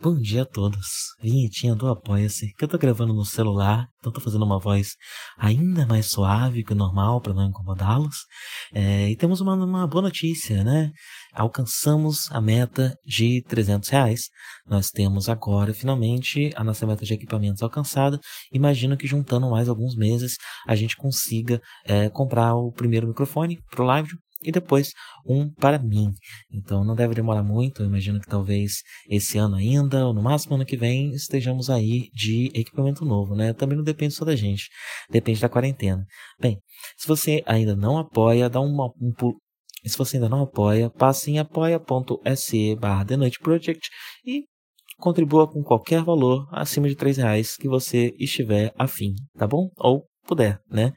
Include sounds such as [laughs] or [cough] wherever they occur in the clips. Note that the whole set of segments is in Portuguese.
Bom dia a todos. Vinhetinha do Apoia-se, que eu tô gravando no celular, então tô fazendo uma voz ainda mais suave que o normal para não incomodá-los. É, e temos uma, uma, boa notícia, né? Alcançamos a meta de 300 reais. Nós temos agora, finalmente, a nossa meta de equipamentos alcançada. Imagino que juntando mais alguns meses, a gente consiga é, comprar o primeiro microfone pro live e depois um para mim. Então não deve demorar muito, eu imagino que talvez esse ano ainda, ou no máximo ano que vem, estejamos aí de equipamento novo, né? Também não depende só da gente, depende da quarentena. Bem, se você ainda não apoia, dá uma, um pulo. Se você ainda não apoia, passe em apoia.se barra The Night Project e contribua com qualquer valor acima de 3 reais que você estiver afim, tá bom? Ou puder, né?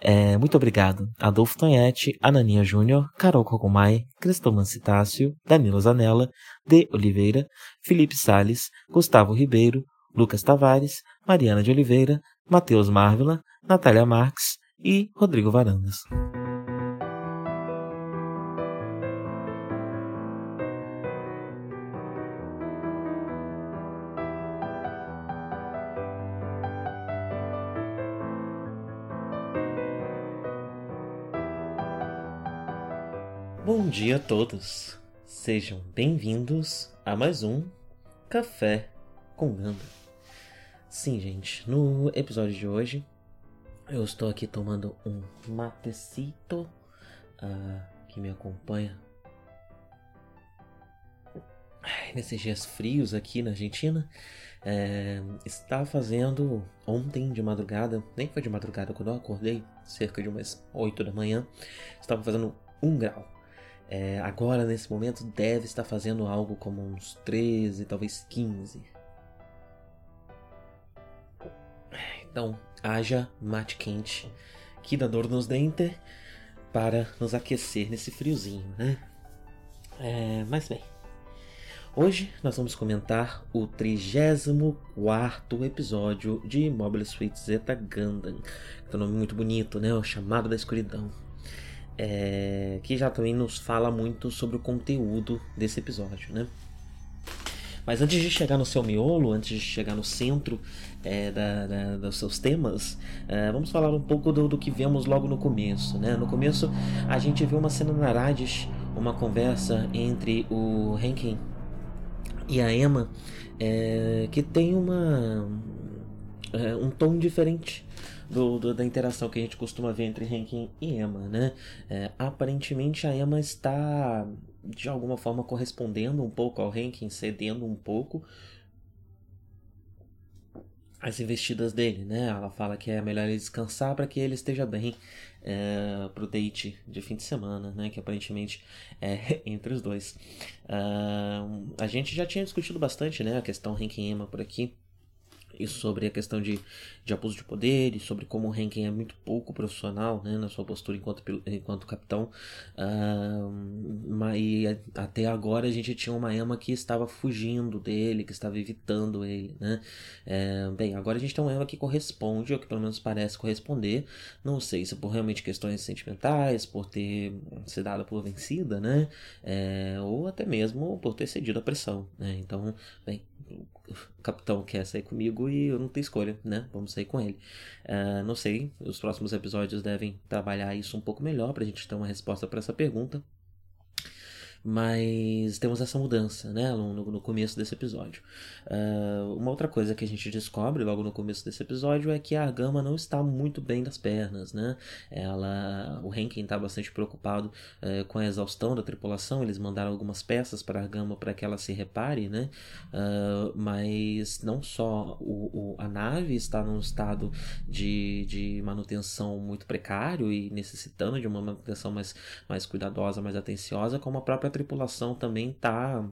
É, muito obrigado. Adolfo Tonhete, Ananinha Júnior, Carol Cocomai, Cristoman Citácio, Danilo Zanella, De Oliveira, Felipe Sales, Gustavo Ribeiro, Lucas Tavares, Mariana de Oliveira, Matheus Marvila, Natália Marques e Rodrigo Varandas. Bom dia a todos. Sejam bem-vindos a mais um Café com Ganda. Sim, gente, no episódio de hoje eu estou aqui tomando um matecito uh, que me acompanha nesses dias frios aqui na Argentina. É, está fazendo ontem de madrugada, nem foi de madrugada quando eu acordei, cerca de umas 8 da manhã, estava fazendo um grau. É, agora, nesse momento, deve estar fazendo algo como uns 13, talvez 15. Então, haja mate quente que dá dor nos dentes para nos aquecer nesse friozinho, né? É, mas bem, hoje nós vamos comentar o 34 episódio de Mobile Suit Zeta Gundam. Que é um nome muito bonito, né? O Chamado da Escuridão é, que já também nos fala muito sobre o conteúdo desse episódio, né? Mas antes de chegar no seu miolo, antes de chegar no centro é, da, da, dos seus temas, é, vamos falar um pouco do, do, que vemos logo no começo. Né? No começo, a gente vê uma cena na Radis, uma conversa entre o Henken e a Emma, é, que tem uma, é, um tom diferente do, do, da interação que a gente costuma ver entre Henkin e Emma, né? É, aparentemente a Emma está de alguma forma correspondendo um pouco ao Henkin, cedendo um pouco as investidas dele, né? Ela fala que é melhor ele descansar para que ele esteja bem é, pro date de fim de semana, né? Que aparentemente é [laughs] entre os dois. Uh, a gente já tinha discutido bastante, né? A questão Henkin Emma por aqui e sobre a questão de, de abuso de poder e sobre como o Henkin é muito pouco profissional né, na sua postura enquanto, enquanto capitão. Uh, e até agora a gente tinha uma Emma que estava fugindo dele, que estava evitando ele. Né? É, bem, agora a gente tem uma Emma que corresponde, ou que pelo menos parece corresponder. Não sei se por realmente questões sentimentais, por ter se dado por vencida, né? É, ou até mesmo por ter cedido à pressão. Né? Então, bem, o capitão quer sair comigo e eu não tenho escolha, né? Vamos com ele. Uh, não sei, os próximos episódios devem trabalhar isso um pouco melhor pra gente ter uma resposta para essa pergunta. Mas temos essa mudança, né, no, no começo desse episódio. Uh, uma outra coisa que a gente descobre logo no começo desse episódio é que a Gama não está muito bem das pernas, né? Ela, o Henkin está bastante preocupado uh, com a exaustão da tripulação. Eles mandaram algumas peças para a Gama para que ela se repare, né? Uh, mas não só o, o, a nave está num estado de, de manutenção muito precário e necessitando de uma manutenção mais, mais cuidadosa, mais atenciosa, como a própria tripulação também está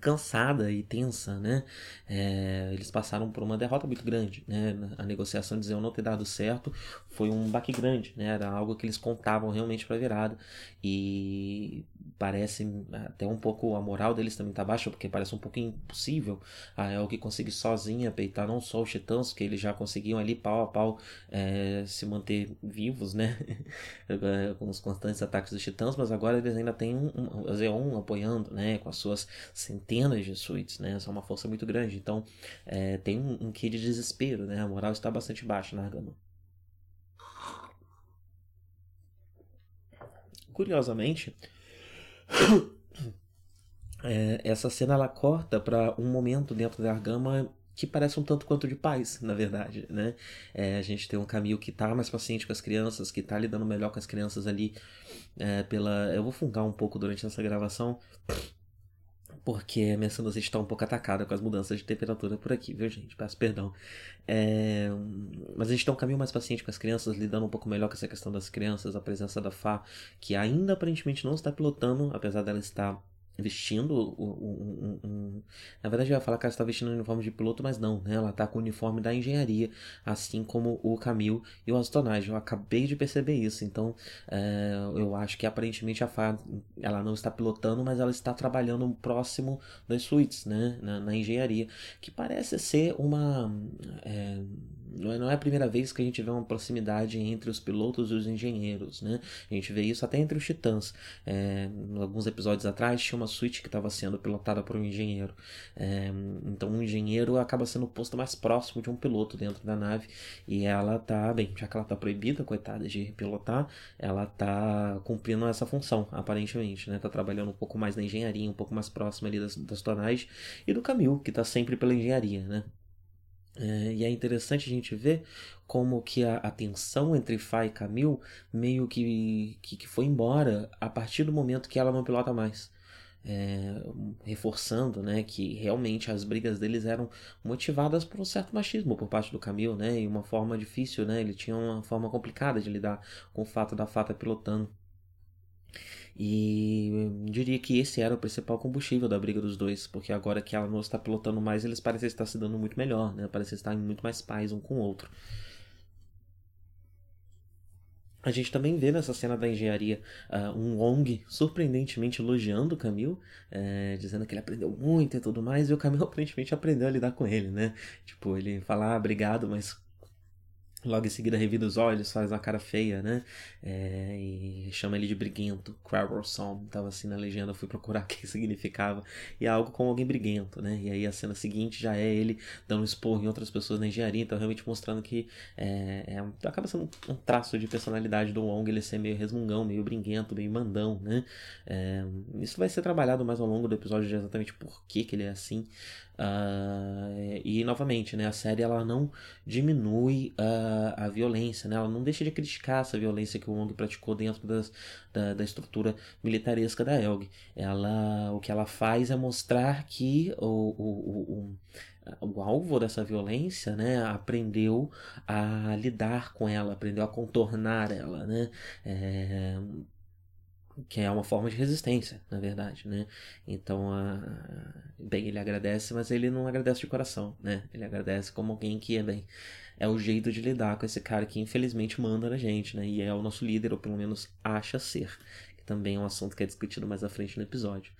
cansada e tensa, né? É, eles passaram por uma derrota muito grande, né? A negociação de não ter dado certo foi um baque grande, né? Era algo que eles contavam realmente para virada e parece até um pouco a moral deles também tá baixa, porque parece um pouco impossível a Elg conseguir sozinha peitar não só os titãs, que eles já conseguiam ali pau a pau é, se manter vivos, né? [laughs] com os constantes ataques dos titãs, mas agora eles ainda têm um, um, o Zeon apoiando, né? Com as suas centenas de suítes, né? Essa é uma força muito grande. Então é, tem um, um quê de desespero, né? A moral está bastante baixa na Argama. Curiosamente, [coughs] é, essa cena ela corta para um momento dentro da Argama que parece um tanto quanto de paz, na verdade, né? É, a gente tem um Camilo que tá mais paciente com as crianças, que tá lidando melhor com as crianças ali é, pela... Eu vou fungar um pouco durante essa gravação, porque a minha sinusite está um pouco atacada com as mudanças de temperatura por aqui, viu, gente? Peço perdão. É... Mas a gente tem um caminho mais paciente com as crianças, lidando um pouco melhor com essa questão das crianças, a presença da Fá, que ainda aparentemente não está pilotando, apesar dela estar vestindo um, um, um, na verdade eu ia falar que ela está vestindo o uniforme de piloto, mas não, né? Ela está com o uniforme da engenharia, assim como o Camille e o Astonage. Eu acabei de perceber isso, então é, eu acho que aparentemente a FA ela não está pilotando, mas ela está trabalhando próximo das suítes, né? Na, na engenharia, que parece ser uma é, não, é, não é a primeira vez que a gente vê uma proximidade entre os pilotos e os engenheiros, né? A gente vê isso até entre os titãs. É, alguns episódios atrás tinha uma suíte que estava sendo pilotada por um engenheiro. É, então um engenheiro acaba sendo posto mais próximo de um piloto dentro da nave e ela tá, bem, já que ela tá proibida, coitada, de pilotar, ela tá cumprindo essa função, aparentemente, né? Tá trabalhando um pouco mais na engenharia, um pouco mais próximo ali das, das tonagens e do Camil, que tá sempre pela engenharia, né? É, e é interessante a gente ver como que a, a tensão entre Fá e Camille meio que, que, que, foi embora a partir do momento que ela não pilota mais. É, reforçando né, que realmente as brigas deles eram motivadas por um certo machismo por parte do Camille, né, e uma forma difícil, né, ele tinha uma forma complicada de lidar com o fato da Fata pilotando. E diria que esse era o principal combustível da briga dos dois, porque agora que ela não está pilotando mais, eles parecem estar se dando muito melhor, né? Parecem estar muito mais paz um com o outro. A gente também vê nessa cena da engenharia uh, um Wong surpreendentemente elogiando o Camille, é, dizendo que ele aprendeu muito e tudo mais, e o Camille [laughs] aparentemente aprendeu a lidar com ele, né? Tipo, ele fala, ah, obrigado, mas Logo em seguida revida os olhos, faz uma cara feia, né? É, e chama ele de briguento. Quarrelsome. Tava assim na legenda, fui procurar [laughs] o que significava. E é algo como alguém briguento, né? E aí a cena seguinte já é ele dando esporro em outras pessoas na engenharia. Então realmente mostrando que é, é acaba sendo um, traço de personalidade do Wong, ele ser meio resmungão, meio briguento, meio mandão, né? É, isso vai ser trabalhado mais ao longo do episódio de exatamente por que, que ele é assim. Uh, e novamente, né, a série ela não diminui uh, a violência, né, ela não deixa de criticar essa violência que o Wong praticou dentro das, da, da estrutura militaresca da Elg. Ela, o que ela faz é mostrar que o, o, o, o alvo dessa violência, né, aprendeu a lidar com ela, aprendeu a contornar ela, né, é, que é uma forma de resistência, na verdade, né? Então, a... bem, ele agradece, mas ele não agradece de coração, né? Ele agradece como alguém que é bem, é o jeito de lidar com esse cara que infelizmente manda na gente, né? E é o nosso líder, ou pelo menos acha ser também é um assunto que é discutido mais à frente no episódio.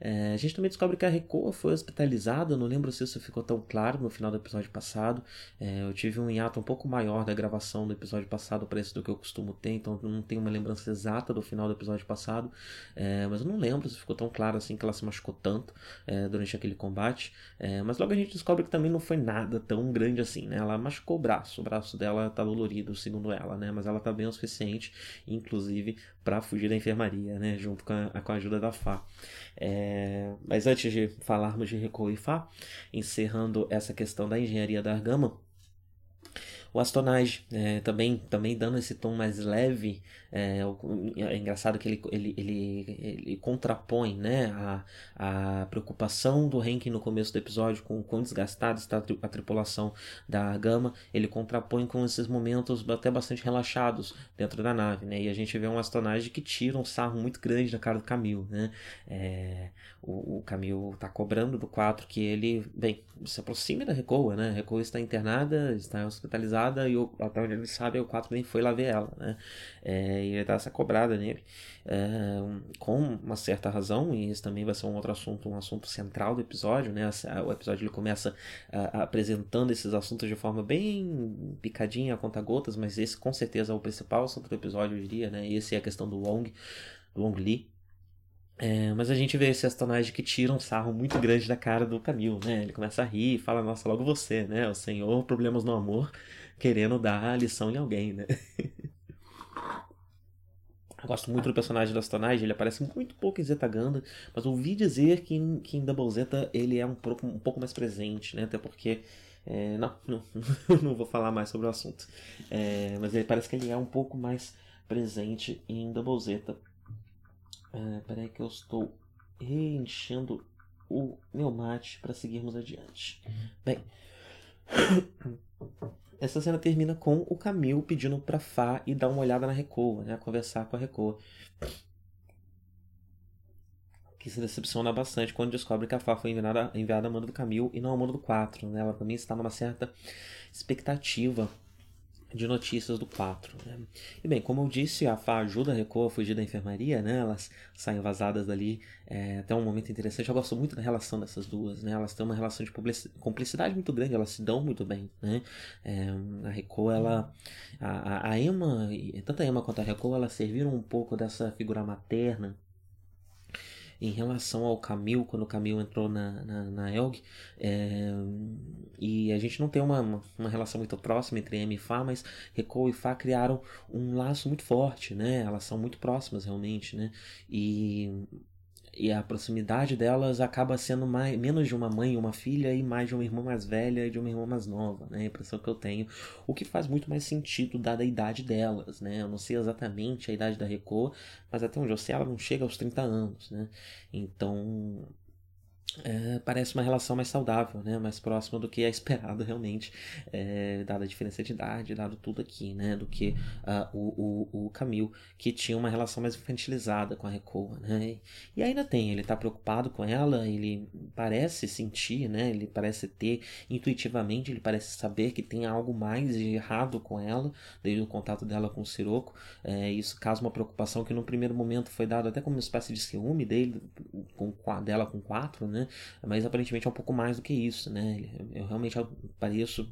É, a gente também descobre que a Recoa foi hospitalizada, não lembro se isso ficou tão claro no final do episódio passado. É, eu tive um hiato um pouco maior da gravação do episódio passado para esse do que eu costumo ter, então não tenho uma lembrança exata do final do episódio passado, é, mas eu não lembro se ficou tão claro assim que ela se machucou tanto é, durante aquele combate. É, mas logo a gente descobre que também não foi nada tão grande assim, né? Ela machucou o braço, o braço dela tá dolorido, segundo ela, né? Mas ela tá bem o suficiente, inclusive, para fugir da enfermaria né, junto com a, com a ajuda da Fá. É, mas antes de falarmos de Reco e Fá, encerrando essa questão da engenharia da argama, o Astonage, é, também, também dando esse tom mais leve, é, é engraçado que ele, ele, ele, ele contrapõe né, a, a preocupação do Henk no começo do episódio com o quão desgastada está a tripulação da Gama, ele contrapõe com esses momentos até bastante relaxados dentro da nave, né, e a gente vê um Astonage que tira um sarro muito grande da cara do Camil, né, é, o, o Camil está cobrando do 4 que ele, bem, se aproxime da Recoa, né, a Recoa está internada, está hospitalizada, e o, até onde ele sabe o 4 nem foi lá ver ela, né? É, e ele dá essa cobrada nele é, com uma certa razão e esse também vai ser um outro assunto, um assunto central do episódio, né? O episódio ele começa apresentando esses assuntos de forma bem picadinha, a conta gotas, mas esse com certeza é o principal assunto do episódio, eu diria, né? Esse é a questão do Wong, do Wong Lee, é, mas a gente vê esse personagem que tira um sarro muito grande da cara do Camil, né? Ele começa a rir e fala, nossa, logo você, né? O senhor, problemas no amor, querendo dar a lição em alguém, né? [laughs] Eu gosto muito do personagem do Astonage, ele aparece muito pouco em Zetaganda, mas ouvi dizer que em, que em Double Zeta ele é um pouco, um pouco mais presente, né? Até porque. É, não, [laughs] não, não vou falar mais sobre o assunto. É, mas ele parece que ele é um pouco mais presente em Double Zeta. É, peraí que eu estou reenchendo o meu mate para seguirmos adiante. Bem, essa cena termina com o Camil pedindo para Fá e dar uma olhada na Recoa, né, conversar com a Recoa. Que se decepciona bastante quando descobre que a Fá foi enviada, enviada a mando do Camil e não a mando do 4. Né? Ela também está numa certa expectativa de notícias do 4. Né? E bem, como eu disse, a Fá ajuda a Reco a fugir da enfermaria, né? Elas saem vazadas dali é, até um momento interessante. Eu gosto muito da relação dessas duas, né? Elas têm uma relação de cumplicidade muito grande, elas se dão muito bem, né? É, a Reco, ela... A, a Emma, tanto a Emma quanto a Reco, elas serviram um pouco dessa figura materna em relação ao Camil, quando o Camil entrou na, na, na Elg, é, e a gente não tem uma, uma relação muito próxima entre M e Fá, mas Reco e Fá criaram um laço muito forte, né? Elas são muito próximas realmente, né? E e a proximidade delas acaba sendo mais, menos de uma mãe e uma filha e mais de uma irmã mais velha e de uma irmã mais nova, né? A impressão que eu tenho. O que faz muito mais sentido dada a idade delas, né? Eu não sei exatamente a idade da Reco, mas até onde eu sei ela não chega aos 30 anos, né? Então é, parece uma relação mais saudável, né? mais próxima do que é esperado realmente, é, dada a diferença de idade, dado tudo aqui, né? do que uh, o, o, o Camil, que tinha uma relação mais infantilizada com a Recoa. Né? E ainda tem, ele está preocupado com ela, ele parece sentir, né? ele parece ter, intuitivamente, ele parece saber que tem algo mais errado com ela, desde o contato dela com o Siroco. É, isso causa uma preocupação que no primeiro momento foi dado até como uma espécie de ciúme dele, com, dela com quatro, né? Né? Mas aparentemente é um pouco mais do que isso, né? Eu realmente pareço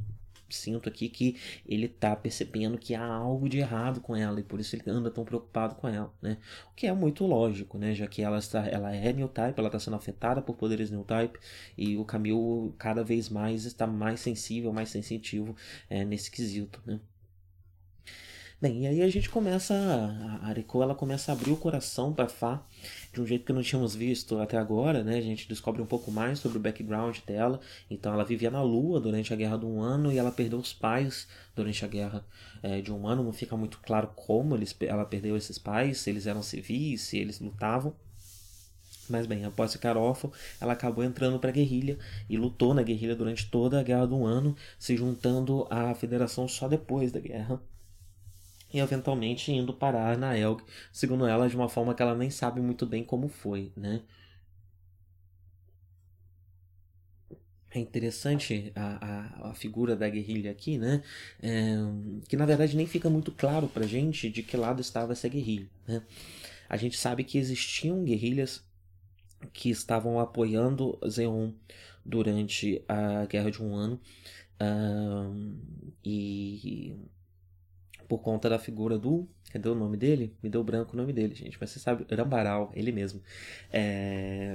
sinto aqui que ele tá percebendo que há algo de errado com ela e por isso ele anda tão preocupado com ela, né? O que é muito lógico, né? Já que ela está, ela é new type, ela está sendo afetada por poderes new type e o Camil cada vez mais está mais sensível, mais sensitivo é, nesse quesito, né? Bem, e aí a gente começa, a Ariko ela começa a abrir o coração para Fá de um jeito que não tínhamos visto até agora, né? A gente descobre um pouco mais sobre o background dela. Então ela vivia na Lua durante a Guerra do Um Ano e ela perdeu os pais durante a Guerra é, de Um Ano. Não fica muito claro como eles, ela perdeu esses pais, se eles eram civis, se eles lutavam. Mas bem, após ficar órfã, ela acabou entrando para a guerrilha e lutou na guerrilha durante toda a Guerra do Um Ano, se juntando à Federação só depois da guerra e eventualmente indo parar na Elg, segundo ela, de uma forma que ela nem sabe muito bem como foi, né? É interessante a, a, a, figura da guerrilha aqui, né? É, que na verdade nem fica muito claro pra gente de que lado estava essa guerrilha, né? A gente sabe que existiam guerrilhas que estavam apoiando Zeon durante a Guerra de um Ano. E por conta da figura do. Cadê o nome dele? Me deu branco o nome dele, gente. Mas você sabe, Rambaral, ele mesmo. É,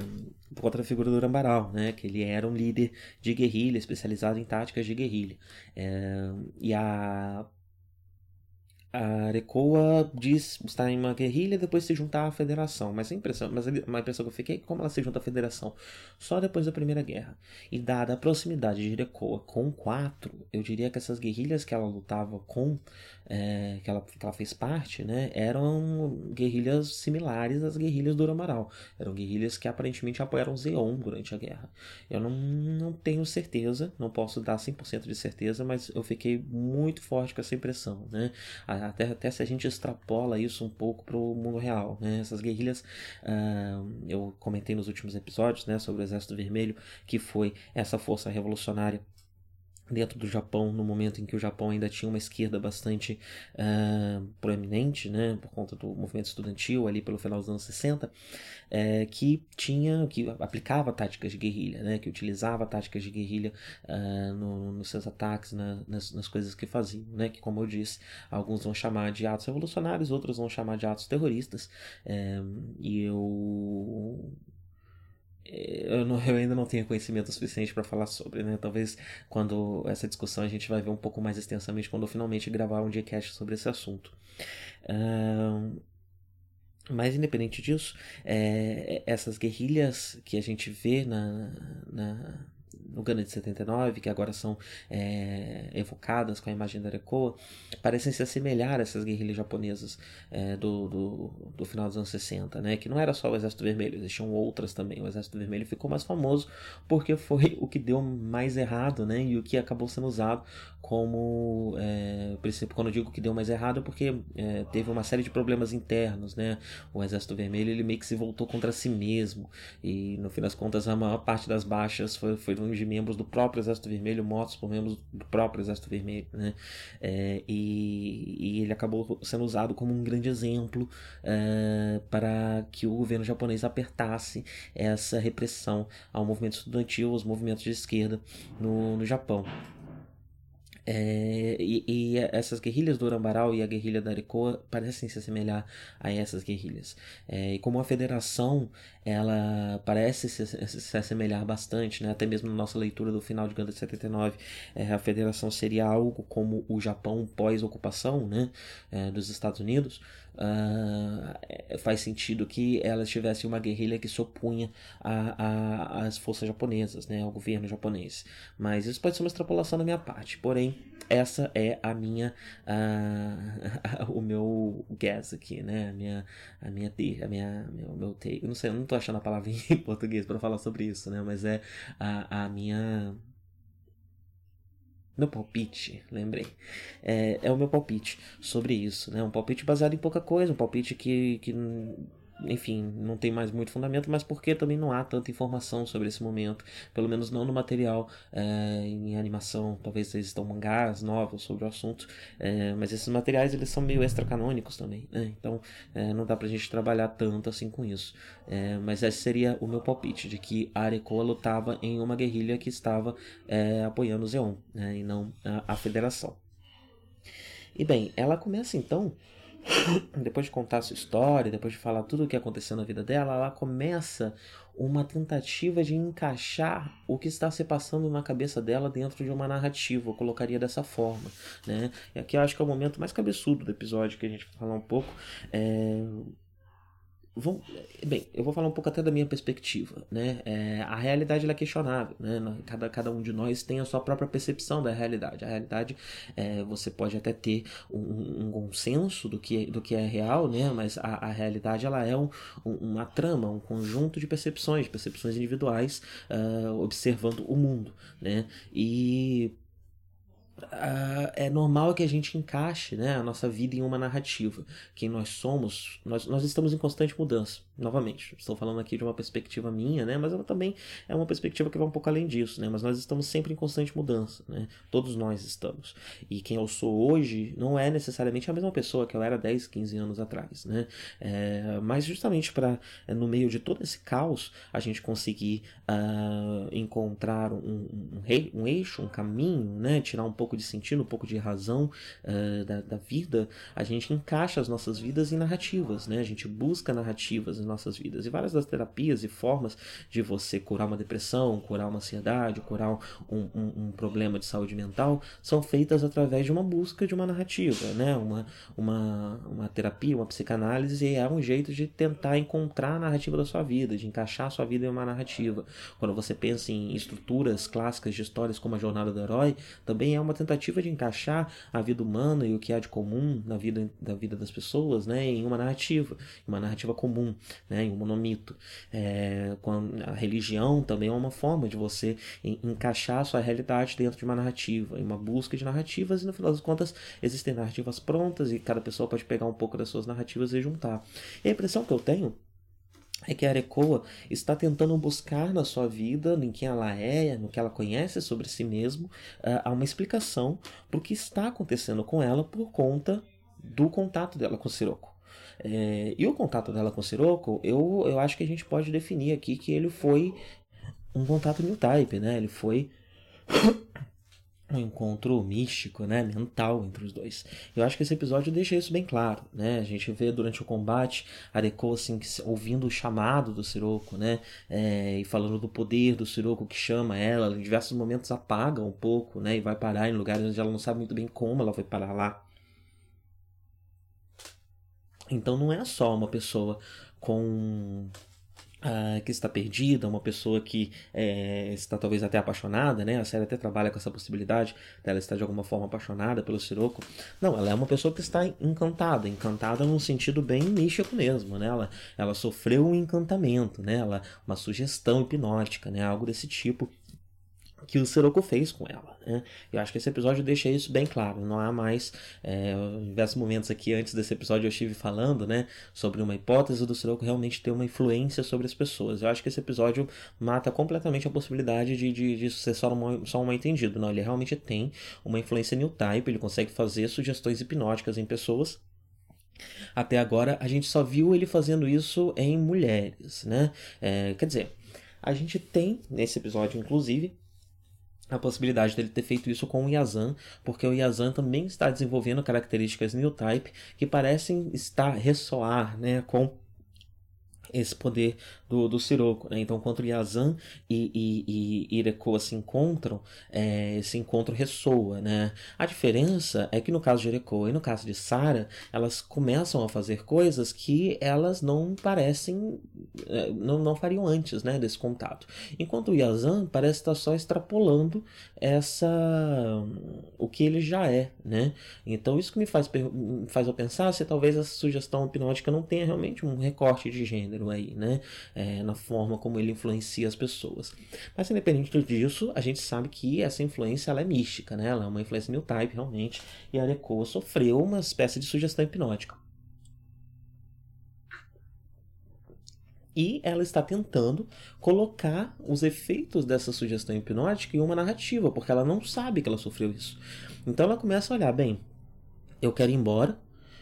por conta da figura do Rambaral, né? Que ele era um líder de guerrilha, especializado em táticas de guerrilha. É, e a a Arecoa diz estar em uma guerrilha e depois se juntar à federação. Mas a impressão, mas uma impressão que eu fiquei é como ela se junta à federação só depois da Primeira Guerra. E dada a proximidade de Arecoa com quatro, eu diria que essas guerrilhas que ela lutava com, é, que, ela, que ela fez parte, né, eram guerrilhas similares às guerrilhas do Amaral. Eram guerrilhas que aparentemente apoiaram Zeon durante a guerra. Eu não, não tenho certeza, não posso dar 100% de certeza, mas eu fiquei muito forte com essa impressão, né? Até, até se a gente extrapola isso um pouco para o mundo real. Né? Essas guerrilhas, uh, eu comentei nos últimos episódios né, sobre o Exército Vermelho, que foi essa força revolucionária dentro do Japão, no momento em que o Japão ainda tinha uma esquerda bastante uh, proeminente, né, por conta do movimento estudantil ali pelo final dos anos 60, é, que tinha, que aplicava táticas de guerrilha, né, que utilizava táticas de guerrilha uh, no, nos seus ataques, na, nas, nas, coisas que faziam, né, que como eu disse, alguns vão chamar de atos revolucionários, outros vão chamar de atos terroristas, é, e eu eu, não, eu, ainda não tenho conhecimento suficiente para falar sobre, né? Talvez quando essa discussão a gente vai ver um pouco mais extensamente quando eu finalmente gravar um podcast sobre esse assunto. Uh, mas independente disso, é, essas guerrilhas que a gente vê na, na, no Gana de 79, que agora são é, evocadas com a imagem da Arekoa, parecem se assemelhar a essas guerrilhas japonesas é, do, do, do, final dos anos 60, né? que não era só o Exército Vermelho, existiam outras também. O Exército Vermelho ficou mais famoso porque foi o que deu mais errado né? e o que acabou sendo usado como é, quando eu digo que deu mais errado, é porque é, teve uma série de problemas internos, né? O Exército Vermelho ele meio que se voltou contra si mesmo e no fim das contas a maior parte das baixas foi, foi de membros do próprio Exército Vermelho, mortos por membros do próprio Exército Vermelho, né? É, e, e, ele acabou sendo usado como um grande exemplo é, para que o governo japonês apertasse essa repressão ao movimento estudantil, aos movimentos de esquerda no, no Japão. É, e, e, essas guerrilhas do Urambarau e a guerrilha da Arecoa parecem se assemelhar a essas guerrilhas. É, e como a federação ela parece se, se assemelhar bastante, né? até mesmo na nossa leitura do final de Ganda de 79, é, a federação seria algo como o Japão pós-ocupação né? É, dos Estados Unidos. Uh, faz sentido que ela tivesse uma guerrilha que se opunha às forças japonesas, né? ao governo japonês. Mas isso pode ser uma extrapolação da minha parte, porém essa é a minha uh, [laughs] o meu guess aqui, né? A minha a minha a minha meu, meu take. Eu não sei, eu não tô achando a palavra em [laughs] português para falar sobre isso, né? Mas é a, a minha meu palpite, lembrei. É, é o meu palpite sobre isso, né? Um palpite baseado em pouca coisa, um palpite que, que enfim, não tem mais muito fundamento, mas porque também não há tanta informação sobre esse momento, pelo menos não no material é, em animação, talvez existam mangás novos sobre o assunto, é, mas esses materiais eles são meio extracanônicos também, né? então é, não dá pra gente trabalhar tanto assim com isso, mas esse seria o meu palpite, de que a Arekoa lutava em uma guerrilha que estava apoiando o Zeon, né? e não a, a federação. E bem, ela começa então depois de contar sua história, depois de falar tudo o que aconteceu na vida dela, ela começa uma tentativa de encaixar o que está se passando na cabeça dela dentro de uma narrativa, eu colocaria dessa forma, né? E aqui eu acho que é o momento mais cabeçudo do episódio que a gente vai falar um pouco. É Bem, eu vou falar um pouco até da minha perspectiva, né? É, a realidade é questionável, né? Cada, cada um de nós tem a sua própria percepção da realidade. A realidade, é, você pode até ter um, um consenso do que, do que é real, né? Mas a, a realidade, ela é um, um, uma trama, um conjunto de percepções, percepções individuais, uh, observando o mundo, né? E Uh, é normal que a gente encaixe né, a nossa vida em uma narrativa. Quem nós somos, nós, nós estamos em constante mudança. Novamente, estou falando aqui de uma perspectiva minha, né, mas ela também é uma perspectiva que vai um pouco além disso. Né, mas nós estamos sempre em constante mudança. Né, todos nós estamos. E quem eu sou hoje não é necessariamente a mesma pessoa que eu era 10, 15 anos atrás. Né, é, mas justamente para, é, no meio de todo esse caos, a gente conseguir uh, encontrar um, um, um, eixo, um caminho, né, tirar um pouco pouco de sentido, um pouco de razão uh, da, da, vida, a gente encaixa as nossas vidas em narrativas, né? A gente busca narrativas em nossas vidas. E várias das terapias e formas de você curar uma depressão, curar uma ansiedade, curar um, um, um problema de saúde mental, são feitas através de uma busca de uma narrativa, né? Uma, uma, uma terapia, uma psicanálise é um jeito de tentar encontrar a narrativa da sua vida, de encaixar a sua vida em uma narrativa. Quando você pensa em estruturas clássicas de histórias como a Jornada do Herói, também é uma tentativa de encaixar a vida humana e o que há de comum na vida, da vida das pessoas né, em uma narrativa, uma narrativa comum, né, em um monomito. É, a religião também é uma forma de você encaixar a sua realidade dentro de uma narrativa, em uma busca de narrativas, e no final das contas existem narrativas prontas e cada pessoa pode pegar um pouco das suas narrativas e juntar. E a impressão que eu tenho é que a Arecoa está tentando buscar na sua vida, em quem ela é, no que ela conhece sobre si mesmo, uh, uma explicação para o que está acontecendo com ela por conta do contato dela com o Siroco. É, e o contato dela com o Siroco, eu, eu acho que a gente pode definir aqui que ele foi um contato new type, né? Ele foi [coughs] um encontro místico, né, mental entre os dois. Eu acho que esse episódio deixa isso bem claro, né? A gente vê durante o combate a Reiko assim ouvindo o chamado do Sirocco, né, é, e falando do poder do Sirocco que chama ela. Em diversos momentos apaga um pouco, né, e vai parar em lugares onde ela não sabe muito bem como ela vai parar lá. Então não é só uma pessoa com Uh, que está perdida, uma pessoa que é, está talvez até apaixonada, né? A série até trabalha com essa possibilidade dela estar de alguma forma apaixonada pelo Siroco. Não, ela é uma pessoa que está encantada, encantada num sentido bem místico mesmo, né? Ela, ela sofreu um encantamento, né? Ela, uma sugestão hipnótica, né? Algo desse tipo que o Sirocco fez com ela. Né? Eu acho que esse episódio deixa isso bem claro. Não há mais. É, diversos momentos aqui antes desse episódio eu estive falando né, sobre uma hipótese do Sirocco realmente ter uma influência sobre as pessoas. Eu acho que esse episódio mata completamente a possibilidade de, de, de ser só, uma, só um mal entendido. Não, ele realmente tem uma influência new type, ele consegue fazer sugestões hipnóticas em pessoas até agora a gente só viu ele fazendo isso em mulheres, né? É, quer dizer, a gente tem nesse episódio, inclusive, a possibilidade dele ter feito isso com o Yazan, porque o Yazan também está desenvolvendo características new type que parecem estar ressoar né, com esse poder do, do Sirocco. Né? Então, quando Yazan e, e, e Irekoa se encontram, é, esse encontro ressoa. Né? A diferença é que no caso de Irekoa e no caso de Sara, elas começam a fazer coisas que elas não parecem, é, não, não fariam antes né, desse contato. Enquanto Yazan parece estar só extrapolando essa o que ele já é. Né? Então, isso que me faz, faz eu pensar se talvez essa sugestão hipnótica não tenha realmente um recorte de gênero aí, né? É, na forma como ele influencia as pessoas. Mas independente disso, a gente sabe que essa influência ela é mística, né? Ela é uma influência new type realmente, e a Arekoa sofreu uma espécie de sugestão hipnótica. E ela está tentando colocar os efeitos dessa sugestão hipnótica em uma narrativa, porque ela não sabe que ela sofreu isso. Então ela começa a olhar, bem, eu quero ir embora,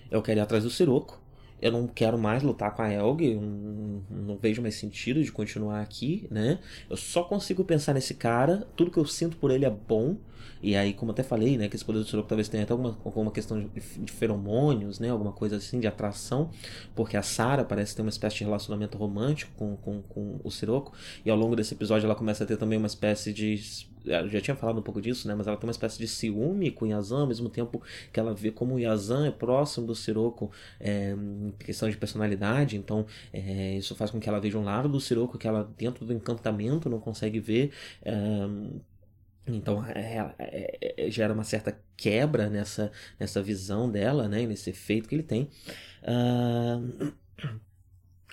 eu quero ir atrás do Siroco, eu não quero mais lutar com a Elg, não, não, vejo mais sentido de continuar aqui, né? Eu só consigo pensar nesse cara, tudo que eu sinto por ele é bom. E aí, como até falei, né, que esse poder do Sirocco talvez tenha até alguma, alguma questão de, de, feromônios, né, alguma coisa assim, de atração, porque a Sarah parece ter uma espécie de relacionamento romântico com, com, com o Sirocco, e ao longo desse episódio ela começa a ter também uma espécie de eu já tinha falado um pouco disso, né? Mas ela tem uma espécie de ciúme com o Yazan, ao mesmo tempo que ela vê como o Yazan é próximo do Sirocco é, em questão de personalidade. Então, é, isso faz com que ela veja um lado do Sirocco que ela, dentro do encantamento, não consegue ver. É, então é, é, é, gera uma certa quebra nessa, nessa visão dela, né? Nesse efeito que ele tem. Uh,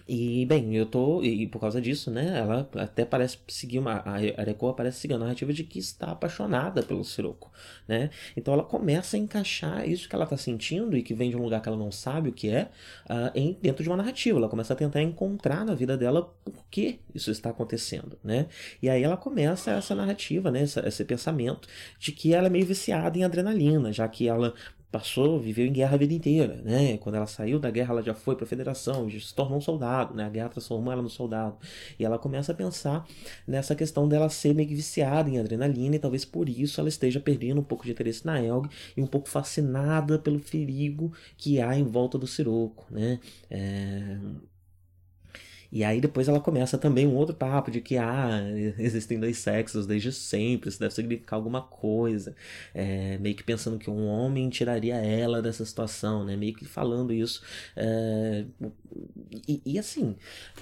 e, bem, eu tô. E por causa disso, né? Ela até parece seguir uma. A Arekoa parece seguir a narrativa de que está apaixonada pelo Sirocco, né? Então ela começa a encaixar isso que ela está sentindo e que vem de um lugar que ela não sabe o que é, uh, em, dentro de uma narrativa. Ela começa a tentar encontrar na vida dela por que isso está acontecendo, né? E aí ela começa essa narrativa, né? Esse, esse pensamento de que ela é meio viciada em adrenalina, já que ela passou, viveu em guerra a vida inteira, né? Quando ela saiu da guerra, ela já foi para a federação, já se tornou um soldado, né? A guerra transformou ela no soldado. E ela começa a pensar nessa questão dela ser meio viciada em adrenalina e talvez por isso ela esteja perdendo um pouco de interesse na Elg e um pouco fascinada pelo perigo que há em volta do Siroco, né? É e aí depois ela começa também um outro papo de que ah, [laughs] existem dois sexos desde sempre, isso deve significar alguma coisa. É, meio que pensando que um homem tiraria ela dessa situação, né? Meio que falando isso. É, e, e, assim.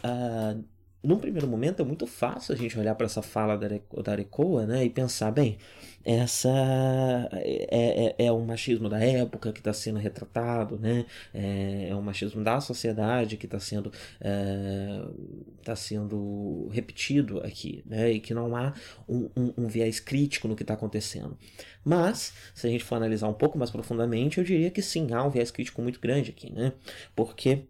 Uh, num primeiro momento é muito fácil a gente olhar para essa fala da Arecoa né, e pensar, bem, essa é, é, é um machismo da época que está sendo retratado, né? É, é um machismo da sociedade que está sendo, é, tá sendo repetido aqui, né? E que não há um, um, um viés crítico no que está acontecendo. Mas, se a gente for analisar um pouco mais profundamente, eu diria que sim, há um viés crítico muito grande aqui, né? Porque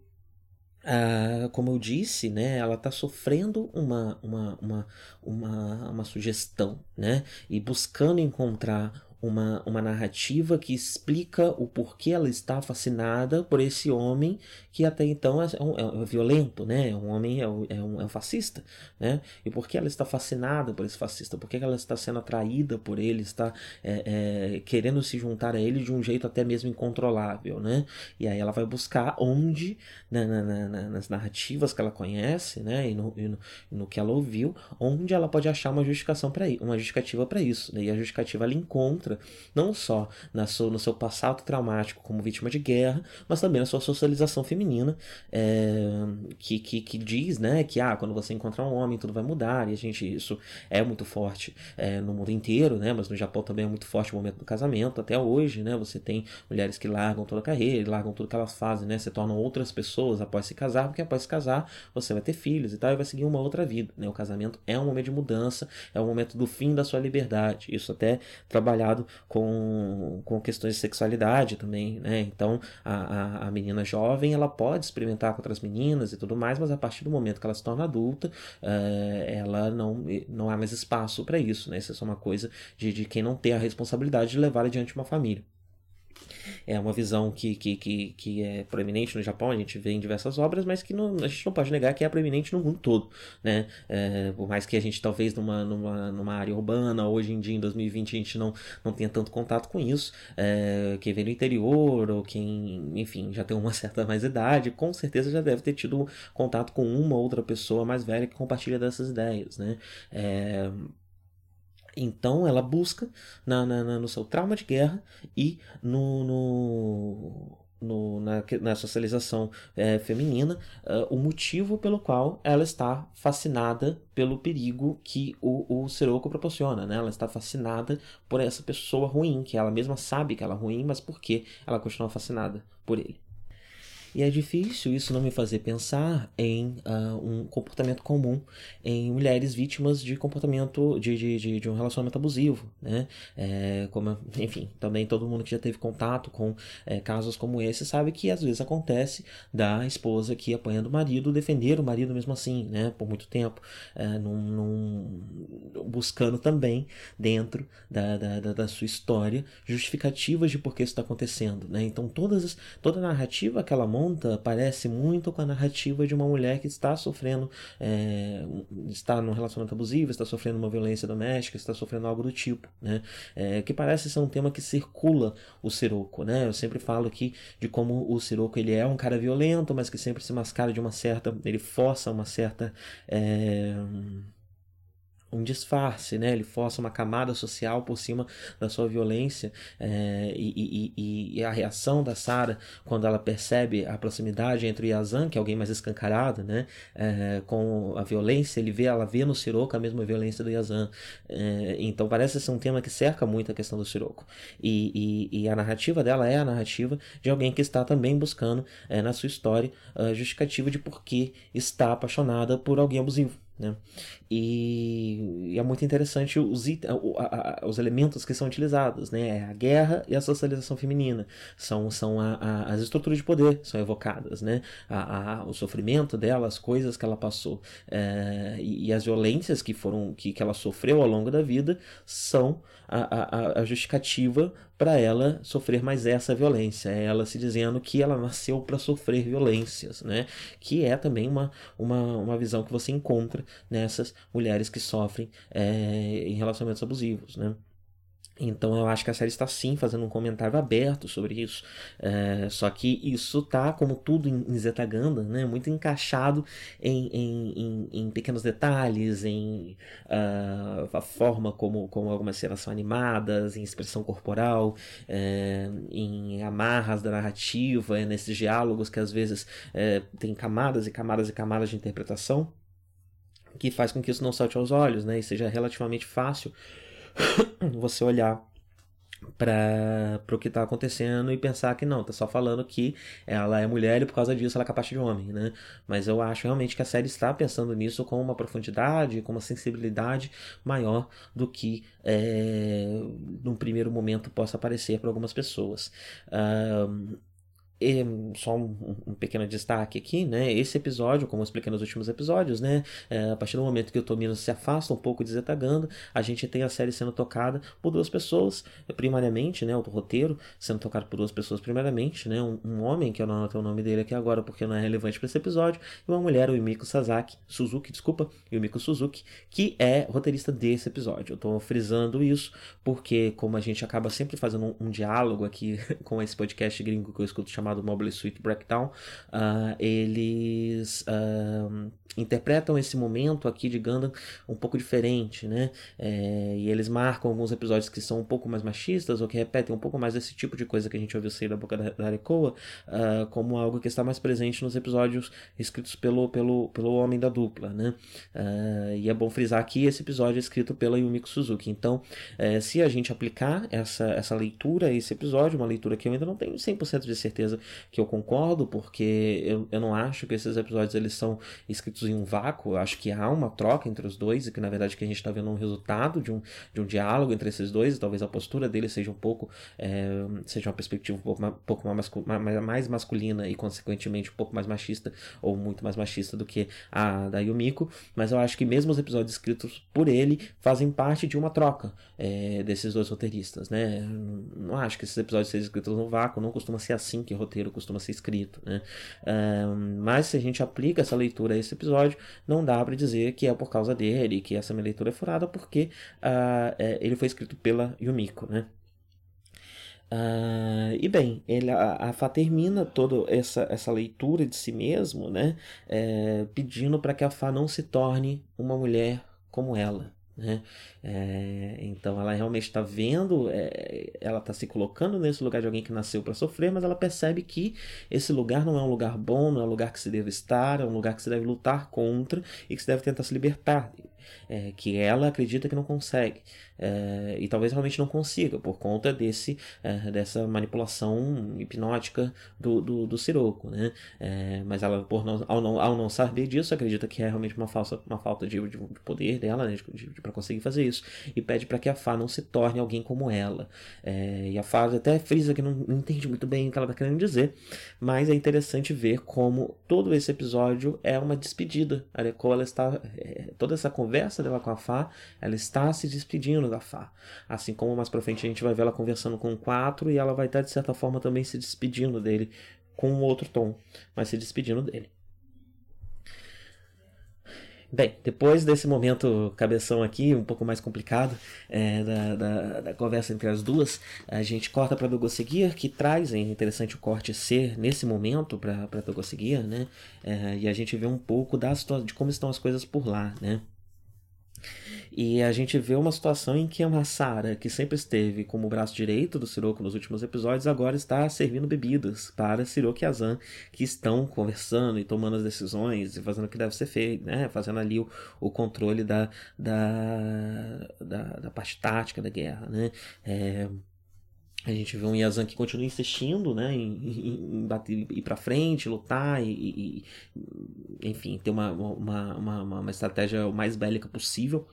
Uh, como eu disse, né, ela está sofrendo uma, uma, uma, uma, uma sugestão, né, e buscando encontrar uma, uma narrativa que explica o porquê ela está fascinada por esse homem que até então é, um, é violento, né? É um homem, é um, é, um, é um fascista, né? E por que ela está fascinada por esse fascista? Por que ela está sendo atraída por ele, está é, é, querendo se juntar a ele de um jeito até mesmo incontrolável, né? E aí ela vai buscar onde, né, na, na, na, nas narrativas que ela conhece, né? E no, e no, no, que ela ouviu, onde ela pode achar uma justificação para uma justificativa para isso, né? E a justificativa ela encontra não só na sua, no seu passado traumático como vítima de guerra, mas também na sua socialização feminina, é, que, que, que, diz né, que ah, quando você encontrar um homem tudo vai mudar, e a gente, isso é muito forte é, no mundo inteiro, né, mas no Japão também é muito forte o momento do casamento, até hoje, né, você tem mulheres que largam toda a carreira, largam tudo que elas fazem, né, se tornam outras pessoas após se casar, porque após se casar você vai ter filhos e tal, e vai seguir uma outra vida, né, o casamento é um momento de mudança, é um momento do fim da sua liberdade, isso até trabalhado com, com questões de sexualidade também, né? Então a, a, a, menina jovem ela pode experimentar com outras meninas e tudo mais, mas a partir do momento que ela se torna adulta, uh, ela não, não há mais espaço para isso, né? Isso é só uma coisa de, de quem não tem a responsabilidade de levar adiante uma família é uma visão que, que, que, que é proeminente no Japão, a gente vê em diversas obras, mas que não, a gente não pode negar que é proeminente no mundo todo, né? É, por mais que a gente talvez numa, numa, numa área urbana, hoje em dia, em 2020, a gente não, não tenha tanto contato com isso, é, quem vem do interior, ou quem, enfim, já tem uma [laughs] certa mais idade, com certeza já deve ter tido contato com uma outra pessoa mais velha que compartilha dessas ideias, né? É, então ela busca na, na, no seu trauma de guerra e no, no, no na, na, socialização é, feminina uh, o motivo pelo qual ela está fascinada pelo perigo que o, o Seroco proporciona. Né? Ela está fascinada por essa pessoa ruim, que ela mesma sabe que ela é ruim, mas por que ela continua fascinada por ele. E é difícil isso não me fazer pensar em uh, um comportamento comum em mulheres vítimas de comportamento de, de, de, de um relacionamento abusivo, né? É, como, enfim, também todo mundo que já teve contato com é, casos como esse sabe que às vezes acontece da esposa que apanha do marido defender o marido mesmo assim, né? Por muito tempo, é, num, num, buscando também dentro da, da, da, sua história justificativas de por que isso está acontecendo, né? Então todas, toda a narrativa que ela monta parece muito com a narrativa de uma mulher que está sofrendo, é, está num relacionamento abusivo, está sofrendo uma violência doméstica, está sofrendo algo do tipo, né? É, que parece ser um tema que circula o Siroco, né? Eu sempre falo aqui de como o Siroco ele é um cara violento, mas que sempre se mascara de uma certa, ele força uma certa é, um disfarce, né? Ele força uma camada social por cima da sua violência é, e, e, e, a reação da Sara quando ela percebe a proximidade entre o Yazan, que é alguém mais escancarado, né? É, com a violência, ele vê, ela vê no Siroco a mesma violência do Yazan. É, então parece ser um tema que cerca muito a questão do Siroco. E, e, a narrativa dela é a narrativa de alguém que está também buscando na sua história a justificativa de por que está apaixonada por alguém abusivo. Né? E, e, é muito interessante os, it, a, a, os elementos que são utilizados, né? É a guerra e a socialização feminina são, são a, as estruturas de poder são evocadas, né? o sofrimento dela, as coisas que ela passou é, e, e, as violências que foram que, que ela sofreu ao longo da vida são a, a justificativa para ela sofrer mais essa violência. É ela se dizendo que ela nasceu para sofrer violências, né? Que é também uma, uma, uma visão que você encontra nessas mulheres que sofrem é, em relacionamentos abusivos, né? Então eu acho que a série está sim fazendo um comentário aberto sobre isso. É, só que isso tá, como tudo em, em Zetaganda, né, muito encaixado em, em, em, em pequenos detalhes, em uh, a forma como, como algumas cenas são animadas, em expressão corporal, é, em amarras da narrativa, é, nesses diálogos que às vezes é, tem camadas e camadas e camadas de interpretação, que faz com que isso não salte aos olhos, né, e seja relativamente fácil [coughs] você olhar para o que está acontecendo e pensar que não, tá só falando que ela é mulher e por causa disso ela é capaz de homem, né? Mas eu acho realmente que a série está pensando nisso com uma profundidade, com uma sensibilidade maior do que é, num primeiro momento possa parecer para algumas pessoas. Um, e, só um, um, pequeno destaque aqui, né? Esse episódio, como eu expliquei nos últimos episódios, né? É, a partir do momento que o Tomino se afasta um pouco de Zetaganda, a gente tem a série sendo tocada por duas pessoas, primariamente, né? O roteiro sendo tocado por duas pessoas, primariamente, né? Um, um homem, que eu não anotei o nome dele aqui agora porque não é relevante para esse episódio, e uma mulher, o Yumiko Sasaki, Suzuki, desculpa, Yumiko Suzuki, que é roteirista desse episódio. Eu tô frisando isso porque, como a gente acaba sempre fazendo um, um diálogo aqui [laughs] com esse podcast gringo que eu escuto chamado chamado Mobile Suit Breakdown, uh, eles uh, interpretam esse momento aqui de Gundam um pouco diferente, né? É, e eles marcam alguns episódios que são um pouco mais machistas ou que repetem um pouco mais esse tipo de coisa que a gente ouviu sair da boca da, da Arekoa, uh, como algo que está mais presente nos episódios escritos pelo, pelo, pelo homem da dupla, né? e é bom frisar aqui esse episódio é escrito pela Yumiko Suzuki. Então, é, se a gente aplicar essa, essa leitura esse episódio, uma leitura que eu ainda não tenho 100% de certeza que eu concordo, porque eu, eu não acho que esses episódios eles são escritos em um vácuo. Eu acho que há uma troca entre os dois e que na verdade que a gente está vendo um resultado de um, de um diálogo entre esses dois. E talvez a postura dele seja um pouco é, seja uma perspectiva um pouco, um pouco mais, mais masculina e consequentemente um pouco mais machista ou muito mais machista do que a da Yumiko. Mas eu acho que mesmo os episódios escritos por ele fazem parte de uma troca é, desses dois roteiristas, né? Não acho que esses episódios sejam escritos no vácuo. Não costuma ser assim que roteiro costuma ser escrito. Né? Mas se a gente aplica essa leitura a esse episódio, não dá para dizer que é por causa dele, que essa minha leitura é furada, porque uh, é, ele foi escrito pela Yumiko. Né? Uh, e bem, ele, a, a Fá termina toda essa, essa leitura de si mesmo, né, é, pedindo para que a Fá não se torne uma mulher como ela. Né? É, então ela realmente está vendo, é, ela está se colocando nesse lugar de alguém que nasceu para sofrer, mas ela percebe que esse lugar não é um lugar bom, não é um lugar que se deve estar, é um lugar que se deve lutar contra e que se deve tentar se libertar é, que ela acredita que não consegue. É, e talvez realmente não consiga, por conta desse, é, dessa manipulação hipnótica do, do, do. Né? É, mas ela, por não, ao, não, ao não saber disso, acredita que é realmente uma, falsa, uma falta de, de poder dela né, para conseguir fazer isso. E pede para que a Fá não se torne alguém como ela. É, e a Fá até frisa que não, não entende muito bem o que ela está querendo dizer, mas é interessante ver como todo esse episódio é uma despedida. Reco, ela está. É, toda essa conversa conversa dela com a Fá, ela está se despedindo da Fá. Assim como mais pra frente a gente vai ver ela conversando com o 4 e ela vai estar de certa forma também se despedindo dele com um outro tom, mas se despedindo dele. Bem, depois desse momento cabeção aqui, um pouco mais complicado, é, da, da, da, conversa entre as duas, a gente corta para Dogoseguir, que traz, é interessante o corte ser nesse momento para Dogoseguir, né? É, e a gente vê um pouco da, de como estão as coisas por lá, né? E a gente vê uma situação em que a Sara, que sempre esteve como o braço direito do Siroco nos últimos episódios, agora está servindo bebidas para Siroco e Azan, que estão conversando e tomando as decisões e fazendo o que deve ser feito, né? fazendo ali o, o controle da, da, da, da, parte tática da guerra. Né? É, a gente vê um Yazan que continua insistindo né, em, em, em bater, ir para frente, lutar e, e, enfim, ter uma, uma, uma, uma estratégia o mais bélica possível.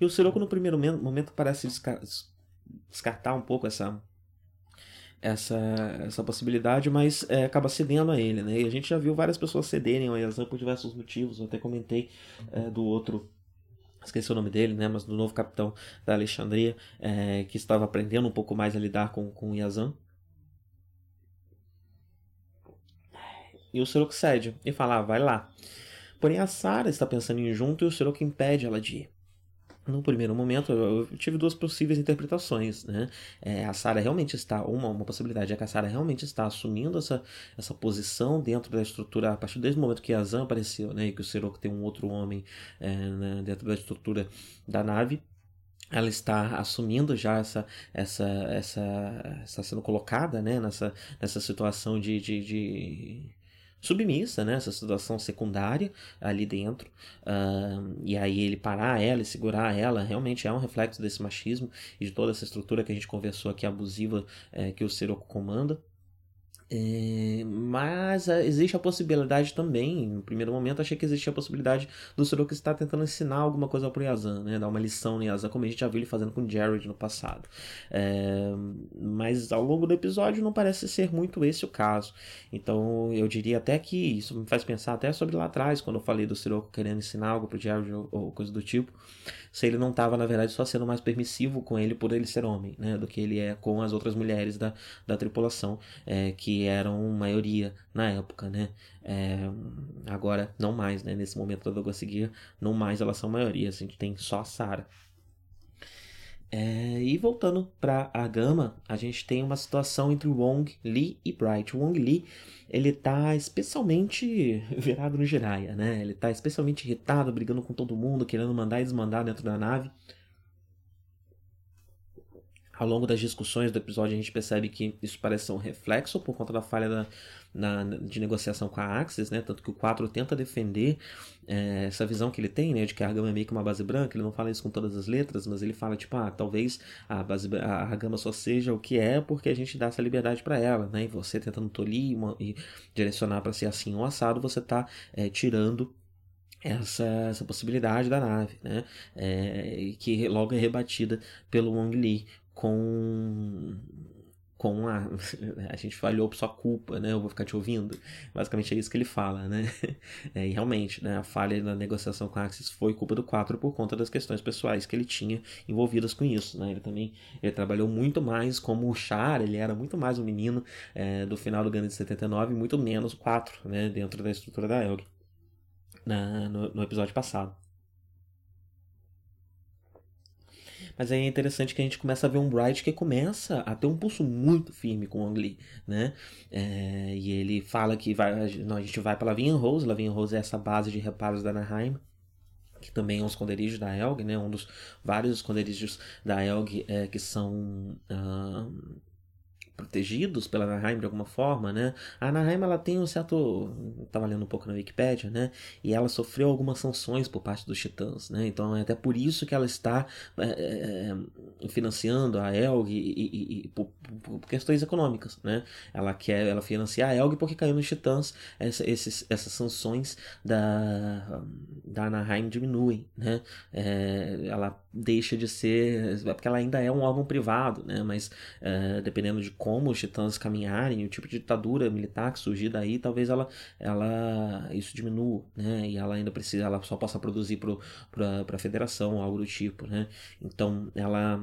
E o Sirocco no primeiro momento parece descartar um pouco essa essa, essa possibilidade, mas é, acaba cedendo a ele, né? E a gente já viu várias pessoas cederem ao Yazan por diversos motivos. Eu até comentei é, do outro esqueci o nome dele, né, mas do novo capitão da Alexandria, é, que estava aprendendo um pouco mais a lidar com, com Yazan. E o Siroco cede e fala, ah, vai lá. Porém a Sara está pensando em ir junto e o Siroco impede ela de ir no primeiro momento, eu tive duas possíveis interpretações, né? É, a Sarah realmente está, uma, uma possibilidade é que a Sarah realmente está assumindo essa, essa posição dentro da estrutura, a partir desde o momento que a Zan apareceu, né? E que o Serok tem um outro homem é, né, dentro da estrutura da nave ela está assumindo já essa essa essa está sendo colocada né nessa nessa situação de, de, de submissa, né? Essa situação secundária ali dentro. Uh, e aí ele parar ela e segurar ela realmente é um reflexo desse machismo e de toda essa estrutura que a gente conversou aqui abusiva é, que o Siroco comanda. É, mas é, existe a possibilidade também, no primeiro momento achei que existia a possibilidade do Soroka estar tentando ensinar alguma coisa pro Yazan, né? Dar uma lição no Yazan, como a gente já viu ele fazendo com Jared no passado. É, mas ao longo do episódio não parece ser muito esse o caso. Então eu diria até que isso me faz pensar até sobre lá atrás, quando eu falei do Soroka querendo ensinar algo pro Jared ou, ou coisa do tipo, se ele não estava na verdade só sendo mais permissivo com ele por ele ser homem, né? Do que ele é com as outras mulheres da, da tripulação, é, que eram maioria na época, né? É, agora não mais, né? Nesse momento da seguir, não mais elas são maioria, a gente tem só a Sarah. É, e voltando para a Gama, a gente tem uma situação entre Wong, Lee e Bright. Wong Lee, ele tá especialmente [laughs] virado no Jiraiya, né? Ele tá especialmente irritado, brigando com todo mundo, querendo mandar e desmandar dentro da nave ao longo das discussões do episódio a gente percebe que isso parece ser um reflexo por conta da falha da, na, de negociação com a Axis, né? Tanto que o 4 tenta defender é, essa visão que ele tem, né? De que a Gama é meio que uma base branca. Ele não fala isso com todas as letras, mas ele fala, tipo, ah, talvez a, base, a, Gama só seja o que é porque a gente dá essa liberdade para ela, né? E você tentando tolir uma, e direcionar para ser assim ou assado, você tá é, tirando essa, essa possibilidade da nave, né? É, que logo é rebatida pelo Wong Li com com a [laughs] a gente falhou por sua culpa, né? Eu vou ficar te ouvindo. Basicamente é isso que ele fala, né? [laughs] É, e realmente, né, a falha na negociação com a Axis foi culpa do 4 por conta das questões pessoais que ele tinha envolvidas com isso, né? Ele também ele trabalhou muito mais como o Char, ele era muito mais um menino é, do final do Gundam de 79 muito menos o 4, né, dentro da estrutura da Elg. Na, no, no episódio passado. Mas aí é interessante que a gente começa a ver um Bright que começa a ter um pulso muito firme com o Ang Lee, né? É, e ele fala que vai, a gente vai para Lavinha Rose, Lavinha Rose é essa base de reparos da Anaheim, que também é um esconderijo da Elg, né? Um dos vários esconderijos da Elg é, que são... Uh, protegidos pela Anaheim de alguma forma, né? A Anaheim ela tem um certo, estava lendo um pouco na Wikipedia, né? E ela sofreu algumas sanções por parte dos Titãs, né? Então é até por isso que ela está é, é, financiando a Elg e, e, e por, por, questões econômicas, né? Ela quer, ela financia a Elg porque caiu nos Titãs essa, esses, essas sanções da da Anaheim diminuem, né? É, ela deixa de ser, porque ela ainda é um órgão privado, né? Mas é, dependendo de como os titãs caminharem, o tipo de ditadura militar que surgir daí, talvez ela, ela isso diminua, né? E ela ainda precisa, ela só possa produzir para a federação, algo do tipo, né? Então ela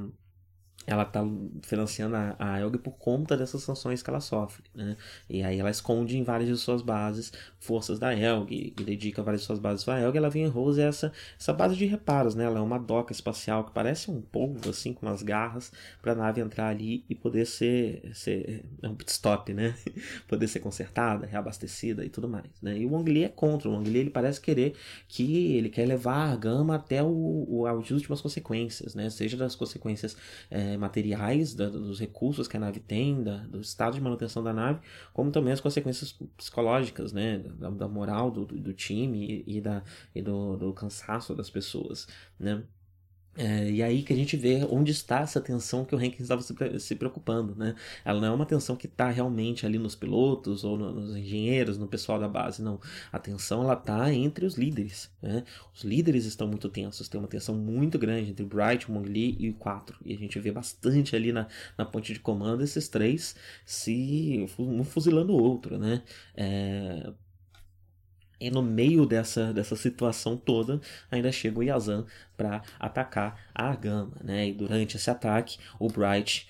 ela está financiando a, a Elg por conta dessas sanções que ela sofre, né? E aí ela esconde em várias de suas bases forças da Elg e dedica várias de suas bases para a Elg. Ela vem em Rose essa essa base de reparos, né? Ela é uma doca espacial que parece um polvo assim com umas garras para a nave entrar ali e poder ser ser é um pit stop, né? [laughs] poder ser consertada, reabastecida e tudo mais, né? E o Wong Li é contra. O Wong Li ele parece querer que ele quer levar a gama até o, o as últimas consequências, né? Seja das consequências é, materiais, da, dos recursos que a nave tem, da, do estado de manutenção da nave, como também as consequências psicológicas, né, da, da moral do, do, time e, e da, e do, do cansaço das pessoas, né. É, e aí que a gente vê onde está essa tensão que o Hankins estava se, se, preocupando, né? Ela não é uma tensão que está realmente ali nos pilotos ou no, nos engenheiros, no pessoal da base, não. A tensão ela está entre os líderes, né? Os líderes estão muito tensos, tem uma tensão muito grande entre Bright, Mong Lee e o 4. E a gente vê bastante ali na, na ponte de comando esses três se um fuzilando o outro, né? É, e no meio dessa, dessa situação toda, ainda chega o Yazan para atacar a Gama, né? E durante esse ataque, o Bright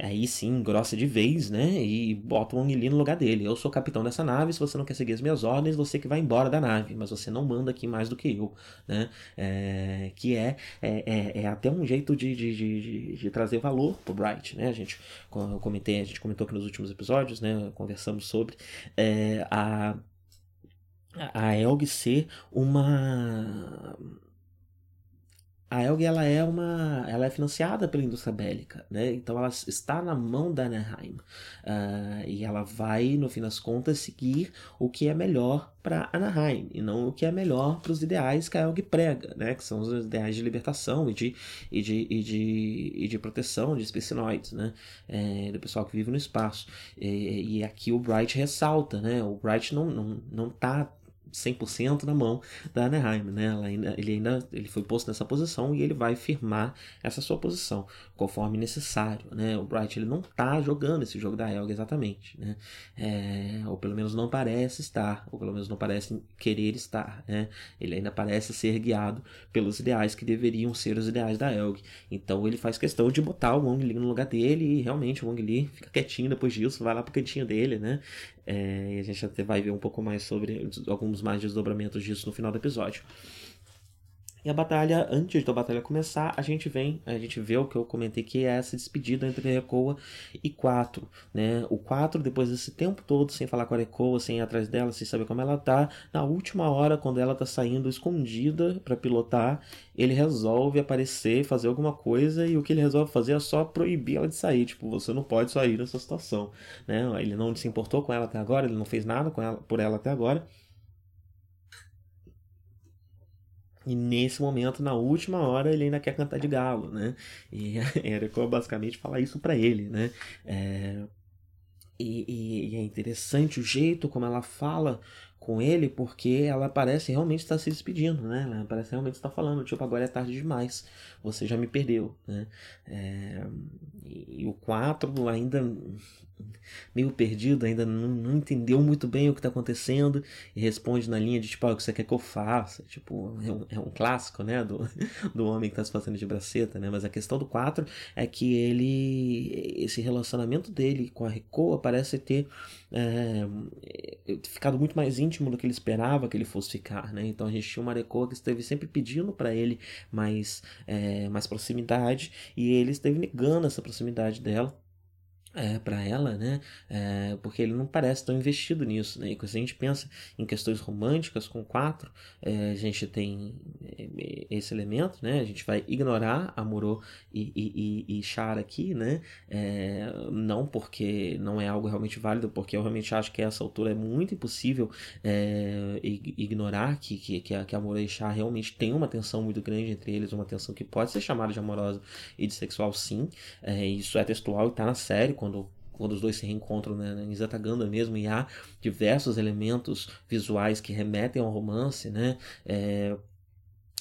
aí sim grossa de vez, né? E bota o Wong Li no lugar dele. Eu sou capitão dessa nave, se você não quer seguir as minhas ordens, você que vai embora da nave, mas você não manda aqui mais do que eu, né? É, que é, é, é, é, até um jeito de, de, de, de, trazer valor pro Bright, né? A gente, eu comentei, a gente comentou aqui nos últimos episódios, né? Conversamos sobre é, a a Elg ser uma a Elg ela é uma ela é financiada pela indústria bélica né? Então ela está na mão da Anaheim uh, e ela vai no fim das contas seguir o que é melhor para Anaheim e não o que é melhor para os ideais que a Elg prega né? Que são os ideais de libertação e de e de, e de, e de proteção de especinoides né? É, do pessoal que vive no espaço. E, e aqui o Bright ressalta né? O Bright não não, não tá 100% na mão da Anaheim, né? Ainda, ele ainda ele foi posto nessa posição e ele vai firmar essa sua posição conforme necessário, né? O Bright ele não está jogando esse jogo da Helga exatamente, né? É, ou pelo menos não parece estar, ou pelo menos não parece querer estar, né? Ele ainda parece ser guiado pelos ideais que deveriam ser os ideais da Helg. Então ele faz questão de botar o Wong Li no lugar dele e realmente o Wong Li fica quietinho depois disso, vai lá pro cantinho dele, né? É, e a gente até vai ver um pouco mais sobre alguns mais desdobramentos disso no final do episódio. E a batalha, antes da batalha começar, a gente vem, a gente vê o que eu comentei que é essa despedida entre Recoa e 4, né? O 4, depois desse tempo todo sem falar com a Recoa, sem ir atrás dela, sem saber como ela tá, na última hora, quando ela tá saindo escondida para pilotar, ele resolve aparecer, fazer alguma coisa e o que ele resolve fazer é só proibir ela de sair, tipo, você não pode sair nessa situação, né? Ele não se importou com ela até agora, ele não fez nada com ela, por ela até agora. E nesse momento, na última hora, ele ainda quer cantar de galo, né? E [laughs] a Erika basicamente fala isso para ele, né? É... E, e, e, é interessante o jeito como ela fala com ele, porque ela parece realmente estar se despedindo, né? Ela parece realmente estar falando, tipo, agora é tarde demais, você já me perdeu, né? É, e, e, o 4 ainda meio perdido, ainda não, não entendeu muito bem o que está acontecendo e responde na linha de, tipo, ah, o que você quer que eu faça? Tipo, é um, é um clássico, né? Do, [laughs] do homem que está se fazendo de braceta, né? Mas a questão do 4 é que ele, esse relacionamento dele com a Recoa parece ter é, ficado muito mais íntimo do que ele esperava que ele fosse ficar, né? Então a gente tinha uma Recoa que esteve sempre pedindo para ele mais, é, mais proximidade e ele esteve negando essa proximidade dela é, para ela, né? É, porque ele não parece tão investido nisso, né? E quando a gente pensa em questões românticas com quatro, é, a gente tem é, esse elemento, né? A gente vai ignorar Amorô e, e, e, Char aqui, né? É, não porque não é algo realmente válido, porque eu realmente acho que essa altura é muito impossível é, ignorar que, que, que, que e Char realmente tem uma tensão muito grande entre eles, uma tensão que pode ser chamada de amorosa e de sexual, sim. isso é textual e tá na série quando quando os dois se reencontram né, em Zataganda mesmo, e há diversos elementos visuais que remetem ao romance, né? É,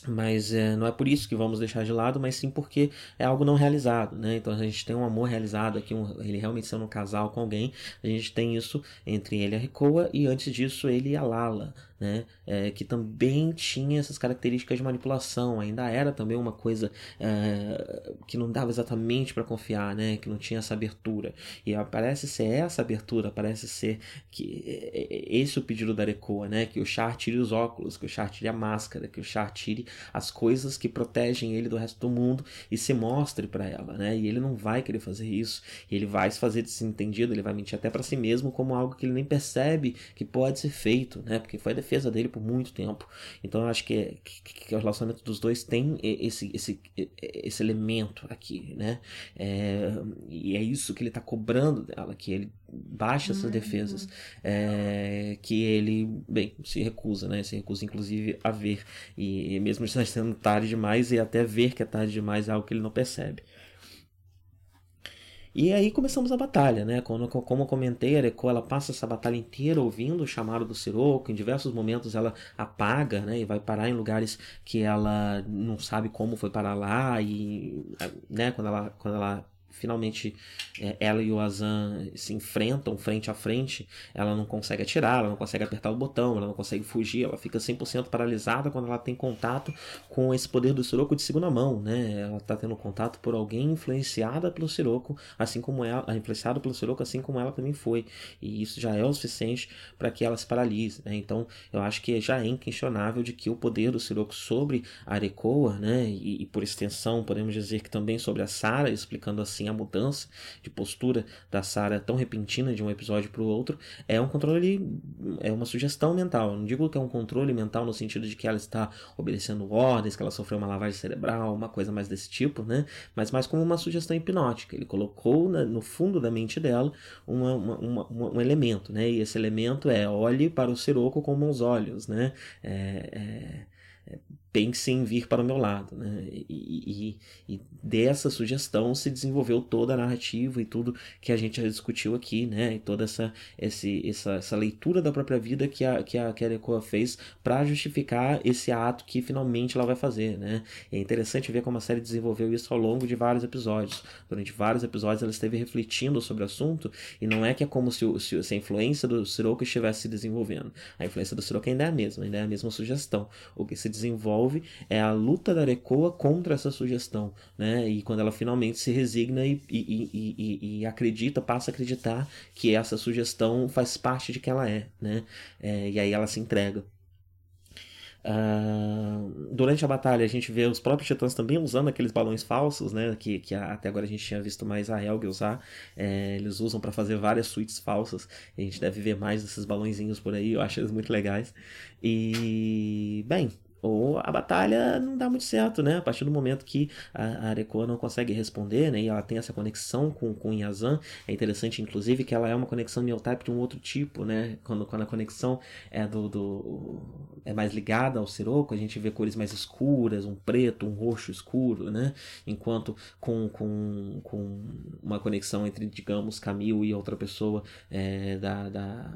mas é, não é por isso que vamos deixar de lado, mas sim porque é algo não realizado, né? Então a gente tem um amor realizado aqui, um, ele realmente sendo um casal com alguém, a gente tem isso entre ele e a Recoa, e antes disso ele e a Lala, né? É, que também tinha essas características de manipulação, ainda era também uma coisa é, que não dava exatamente para confiar, né? Que não tinha essa abertura. E parece ser essa abertura, parece ser que é, é, esse o pedido da Recoa, né? Que o Char tire os óculos, que o Char tire a máscara, que o Char tire as coisas que protegem ele do resto do mundo e se mostre para ela, né? E ele não vai querer fazer isso, ele vai se fazer desentendido, ele vai mentir até para si mesmo como algo que ele nem percebe que pode ser feito, né? Porque foi defesa dele por muito tempo. Então eu acho que, que, que o relacionamento dos dois tem esse, esse, esse elemento aqui, né? É, e é isso que ele tá cobrando dela, que ele baixa essas uhum. defesas, é, que ele, bem, se recusa, né? Se recusa inclusive a ver. E, mesmo sendo tarde demais, e até ver que é tarde demais é algo que ele não percebe. E aí começamos a batalha, né? Como, como eu comentei, a Reco, ela passa essa batalha inteira ouvindo o chamado do Siroco, em diversos momentos ela apaga, né? E vai parar em lugares que ela não sabe como foi parar lá e, né? Quando ela, quando ela finalmente é, ela e o Azan se enfrentam frente a frente, ela não consegue atirar, ela não consegue apertar o botão, ela não consegue fugir, ela fica 100% paralisada quando ela tem contato com esse poder do Siroco de segunda mão, né? Ela está tendo contato por alguém influenciada pelo Siroco, assim como ela, influenciada pelo Siroco, assim como ela também foi. E isso já é o suficiente para que ela se paralise, né? Então, eu acho que já é inquestionável de que o poder do Siroco sobre a Arekoa, né, e, e por extensão, podemos dizer que também sobre a Sara, explicando assim assim, a mudança de postura da Sarah tão repentina de um episódio para o outro é um controle, é uma sugestão mental. não digo que é um controle mental no sentido de que ela está obedecendo ordens, que ela sofreu uma lavagem cerebral, uma coisa mais desse tipo, né? Mas mais como uma sugestão hipnótica. Ele colocou na, no fundo da mente dela uma, uma, uma, um elemento, né? E esse elemento é olhe para o Siroco com bons olhos, né? É, é, pense em vir para o meu lado. Né? E, e, e, dessa sugestão se desenvolveu toda a narrativa e tudo que a gente já discutiu aqui, né? E toda essa, esse, essa, essa leitura da própria vida que a, que a Kelly Coa fez para justificar esse ato que finalmente ela vai fazer, né? É interessante ver como a série desenvolveu isso ao longo de vários episódios. Durante vários episódios ela esteve refletindo sobre o assunto e não é que é como se, se, se a influência do Siroco estivesse se desenvolvendo. A influência do Siroco ainda é a mesma, ainda é a mesma sugestão. O que se desenvolve desenvolve é a luta da Arecoa contra essa sugestão, né? E quando ela finalmente se resigna e, e, e, e, acredita, passa a acreditar que essa sugestão faz parte de quem ela é, né? É, e aí ela se entrega. Uh, durante a batalha a gente vê os próprios titãs também usando aqueles balões falsos, né? Que, que até agora a gente tinha visto mais a Helga usar. É, eles usam para fazer várias suítes falsas. A gente deve ver mais desses balãozinhos por aí, eu acho eles muito legais. E, bem, ou a batalha não dá muito certo, né? A partir do momento que a Arekoa não consegue responder, né? E ela tem essa conexão com, com Yazan. É interessante, inclusive, que ela é uma conexão Neotype de um outro tipo, né? Quando, quando a conexão é do, do é mais ligada ao Sirocco, a gente vê cores mais escuras, um preto, um roxo escuro, né? Enquanto com, com, com uma conexão entre, digamos, Camille e outra pessoa é, da, da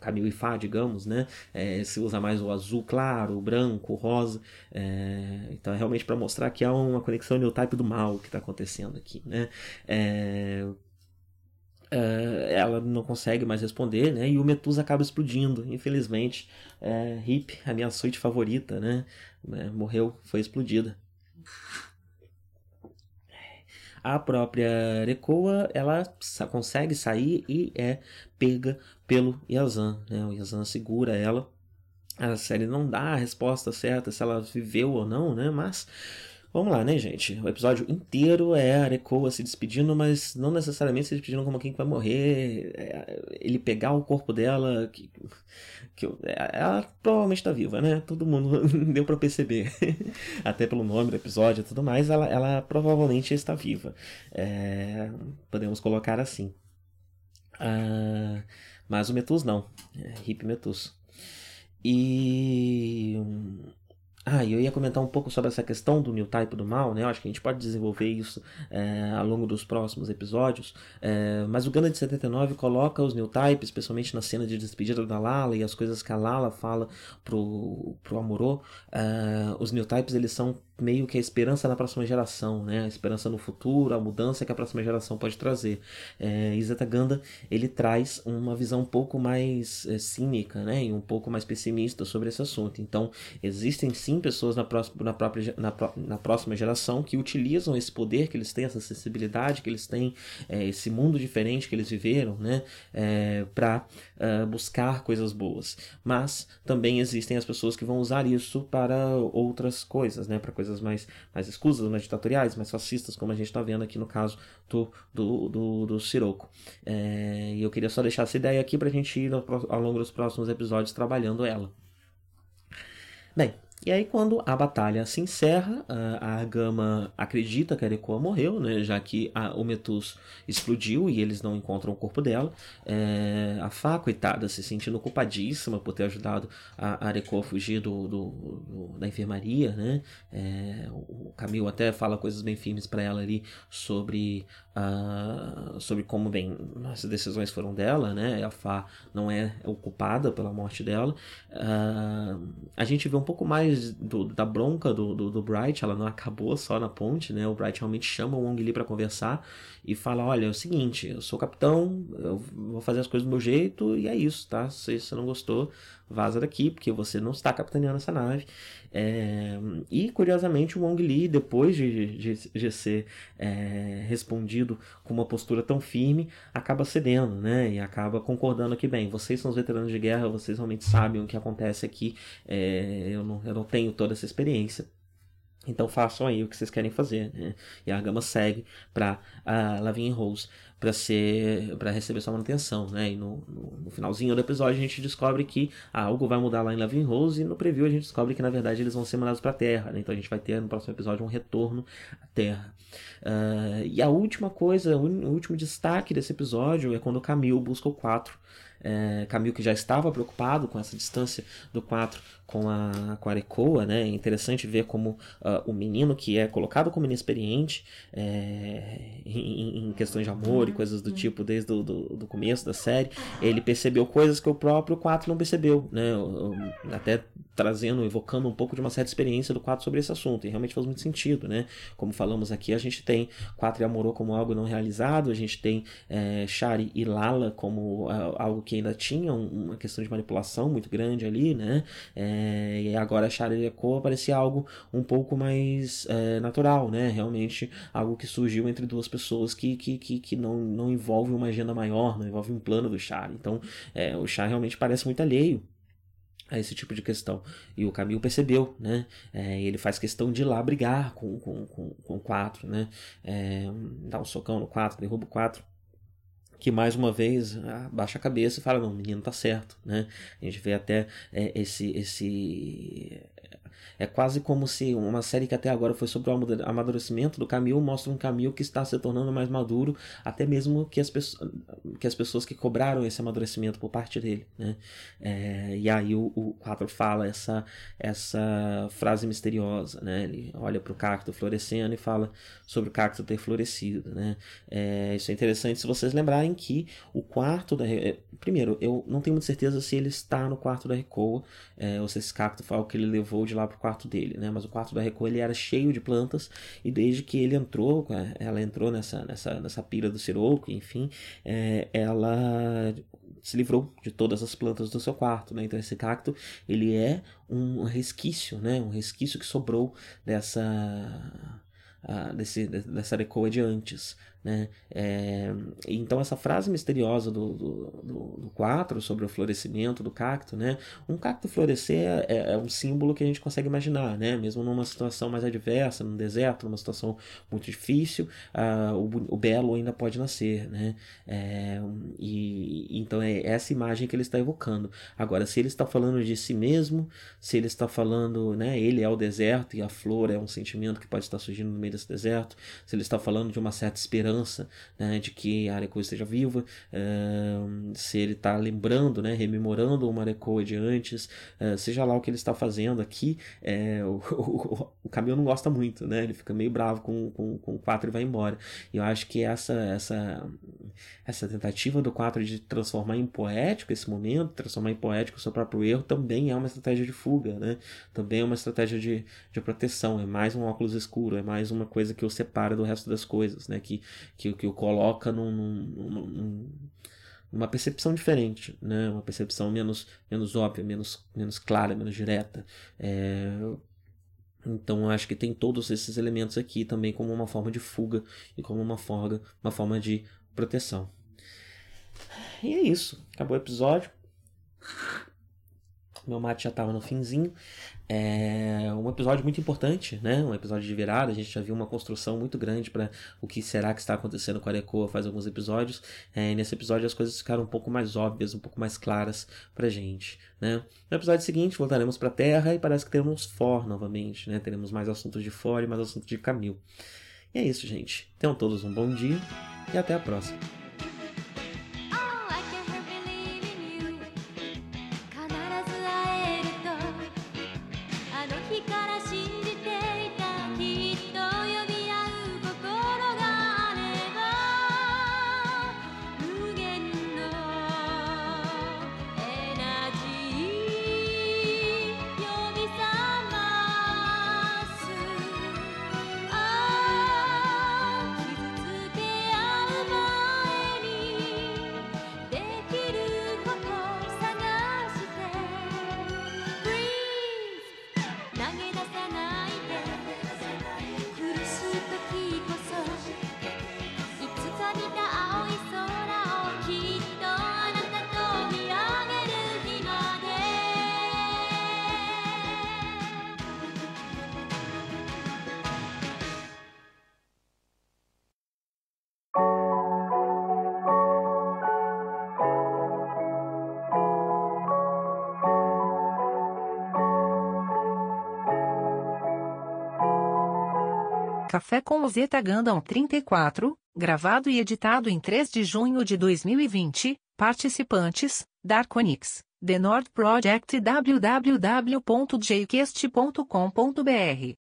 Camille e Fá, digamos, né? É, se usa mais o azul claro, o branco, branco, rosa. É, então é realmente para mostrar que há uma conexão neotype do mal que está acontecendo aqui, né? É, é, ela não consegue mais responder, né? E o Metus acaba explodindo, infelizmente. É, Hip, a minha suíte favorita, né? É, morreu, foi explodida. A própria Rekoa, ela consegue sair e é pega pelo Yazan, né? O Yazan segura ela a série não dá a resposta certa se ela viveu ou não, né? Mas vamos lá, né, gente? O episódio inteiro é a Arekoa se despedindo, mas não necessariamente se despedindo como quem vai morrer. É, ele pegar o corpo dela, que, que ela provavelmente está viva, né? Todo mundo [laughs] deu para perceber, [laughs] até pelo nome do episódio e tudo mais. Ela, ela provavelmente está viva. É, podemos colocar assim. Ah, mas o Metus não. É, Hip Metus. E. Ah, eu ia comentar um pouco sobre essa questão do new type do mal, né? Eu acho que a gente pode desenvolver isso é, ao longo dos próximos episódios. É, mas o Gana de 79 coloca os new types, especialmente na cena de despedida da Lala e as coisas que a Lala fala pro, pro Amorô. É, os new types eles são meio que a esperança na próxima geração, né? A esperança no futuro, a mudança que a próxima geração pode trazer. É, Iseta Ganda ele traz uma visão um pouco mais é, cínica, né? E um pouco mais pessimista sobre esse assunto. Então, existem sim pessoas na, próxima, na, própria, na, na próxima geração que utilizam esse poder que eles têm, essa sensibilidade que eles têm, é, esse mundo diferente que eles viveram, né? É, Para é, buscar coisas boas. Mas também existem as pessoas que vão usar isso para outras coisas, né? Para coisas coisas mais, mais escusas, mais ditatoriais, mais fascistas, como a gente está vendo aqui no caso do, do, do, do Siroco. É, e eu queria só deixar essa ideia aqui para a gente ir ao longo dos próximos episódios trabalhando ela. Bem, e aí, quando a batalha se encerra, a, Gama acredita que a Arekoa morreu, né, já que a, o Metus explodiu e eles não encontram o corpo dela. É, a Fá, coitada, se sentindo culpadíssima por ter ajudado a Arekoa a fugir do, do, do, da enfermaria. Né? É, o Camilo até fala coisas bem firmes para ela ali sobre, uh, sobre como, bem, as decisões foram dela. Né? A Fá não é ocupada pela morte dela. Uh, a gente vê um pouco mais mais do, da bronca do, do, do, Bright, ela não acabou só na ponte, né? O Bright realmente chama o Wong Lee para conversar e fala: Olha, é o seguinte, eu sou capitão, eu vou fazer as coisas do meu jeito e é isso, tá? Se você não gostou, vaza daqui, porque você não está capitaneando essa nave. É, e curiosamente o Wong Li, depois de, de, de ser é, respondido com uma postura tão firme, acaba cedendo, né? E acaba concordando que, bem, vocês são os veteranos de guerra, vocês realmente sabem o que acontece aqui, é, eu, não, eu não tenho toda essa experiência. Então façam aí o que vocês querem fazer. Né? E a Gama segue para a Lavigne Rose para ser para receber sua manutenção, né? E no, no, no, finalzinho do episódio a gente descobre que algo vai mudar lá em Lavigne Rose e no preview a gente descobre que na verdade eles vão ser mandados para Terra, né? Então a gente vai ter no próximo episódio um retorno à Terra. Uh, e a última coisa, o último destaque desse episódio é quando o Camille busca o 4 é, Camille que já estava preocupado com essa distância do 4 com a, com a Arecoa, né? É interessante ver como uh, o menino que é colocado como inexperiente é, em, em, questões de amor e coisas do tipo desde o do, do começo da série, ele percebeu coisas que o próprio 4 não percebeu, né? Até trazendo, evocando um pouco de uma certa experiência do 4 sobre esse assunto, e realmente faz muito sentido, né? Como falamos aqui, a gente tem 4 e Amorô como algo não realizado, a gente tem é, Shari e Lala como uh, algo que ainda tinha uma questão de manipulação muito grande ali, né? É, e agora a Shari Echo parecia algo um pouco mais é, natural, né? Realmente algo que surgiu entre duas pessoas que, que, que, que, não, não envolve uma agenda maior, não envolve um plano do Shari. Então, é, o Shari realmente parece muito alheio a esse tipo de questão. E o Camilo percebeu, né? É, ele faz questão de ir lá brigar com, com, com, com o 4, né? É, dá um socão no 4, derruba o 4 que mais uma vez baixa a cabeça e fala não, o menino tá certo, né? A gente vê até é, esse esse é quase como se uma série que até agora foi sobre o amadurecimento do Camil mostra um Camil que está se tornando mais maduro, até mesmo que as, pessoas, que, as pessoas que cobraram esse amadurecimento por parte dele. Né? É, e aí o, o 4 fala essa, essa frase misteriosa. Né? Ele olha para o cacto florescendo e fala sobre o cacto ter florescido. Né? É, isso é interessante se vocês lembrarem que o quarto da. É, primeiro, eu não tenho muita certeza se ele está no quarto da Recoa, é, ou se esse cacto foi o que ele levou de lá para o quarto dele, né? Mas o quarto da Reco ele era cheio de plantas e desde que ele entrou, é, ela entrou nessa nessa nessa pira do Siroco, enfim, é, ela se livrou de todas as plantas do seu quarto, né? Então esse cacto ele é um resquício, né? Um resquício que sobrou dessa uh, desse, dessa Recoa de antes. Né? É, então, essa frase misteriosa do, do, do, do 4 sobre o florescimento do cacto, né? um cacto florescer é, é, um símbolo que a gente consegue imaginar, né? mesmo numa situação mais adversa, num deserto, numa situação muito difícil, uh, o, o, belo ainda pode nascer. Né? É, e, então, é essa imagem que ele está evocando. Agora, se ele está falando de si mesmo, se ele está falando, né? ele é o deserto e a flor é um sentimento que pode estar surgindo no meio desse deserto, se ele está falando de uma certa esperança esperança né, de que a Arekoa esteja viva, uh, se ele está lembrando, né, rememorando uma Arekoa de antes, uh, seja lá o que ele está fazendo aqui, é, o, o, o Camilo não gosta muito, né, ele fica meio bravo com, com, com o 4 e vai embora. E eu acho que essa, essa, essa tentativa do 4 de transformar em poético esse momento, transformar em poético o seu próprio erro, também é uma estratégia de fuga, né? também é uma estratégia de, de proteção, é mais um óculos escuro, é mais uma coisa que o separa do resto das coisas, né? que, que, que o coloca num, num, num, numa percepção diferente, né? Uma percepção menos, menos óbvia, menos, menos clara, menos direta. É... Então acho que tem todos esses elementos aqui também como uma forma de fuga e como uma forma, uma forma de proteção. E é isso. Acabou o episódio. Meu mate já estava no finzinho. É um episódio muito importante, né? Um episódio de virada. A gente já viu uma construção muito grande para o que será que está acontecendo com a Arecoa faz alguns episódios. É, nesse episódio as coisas ficaram um pouco mais óbvias, um pouco mais claras pra gente, né? No episódio seguinte voltaremos para a Terra e parece que teremos For novamente, né? Teremos mais assuntos de For e mais assuntos de Camil. E é isso, gente. Tenham todos um bom dia e até a próxima. Café com Ozeta Gundam 34, gravado e editado em 3 de junho de 2020. Participantes: Darkonix, The Nord Project e www.jquest.com.br.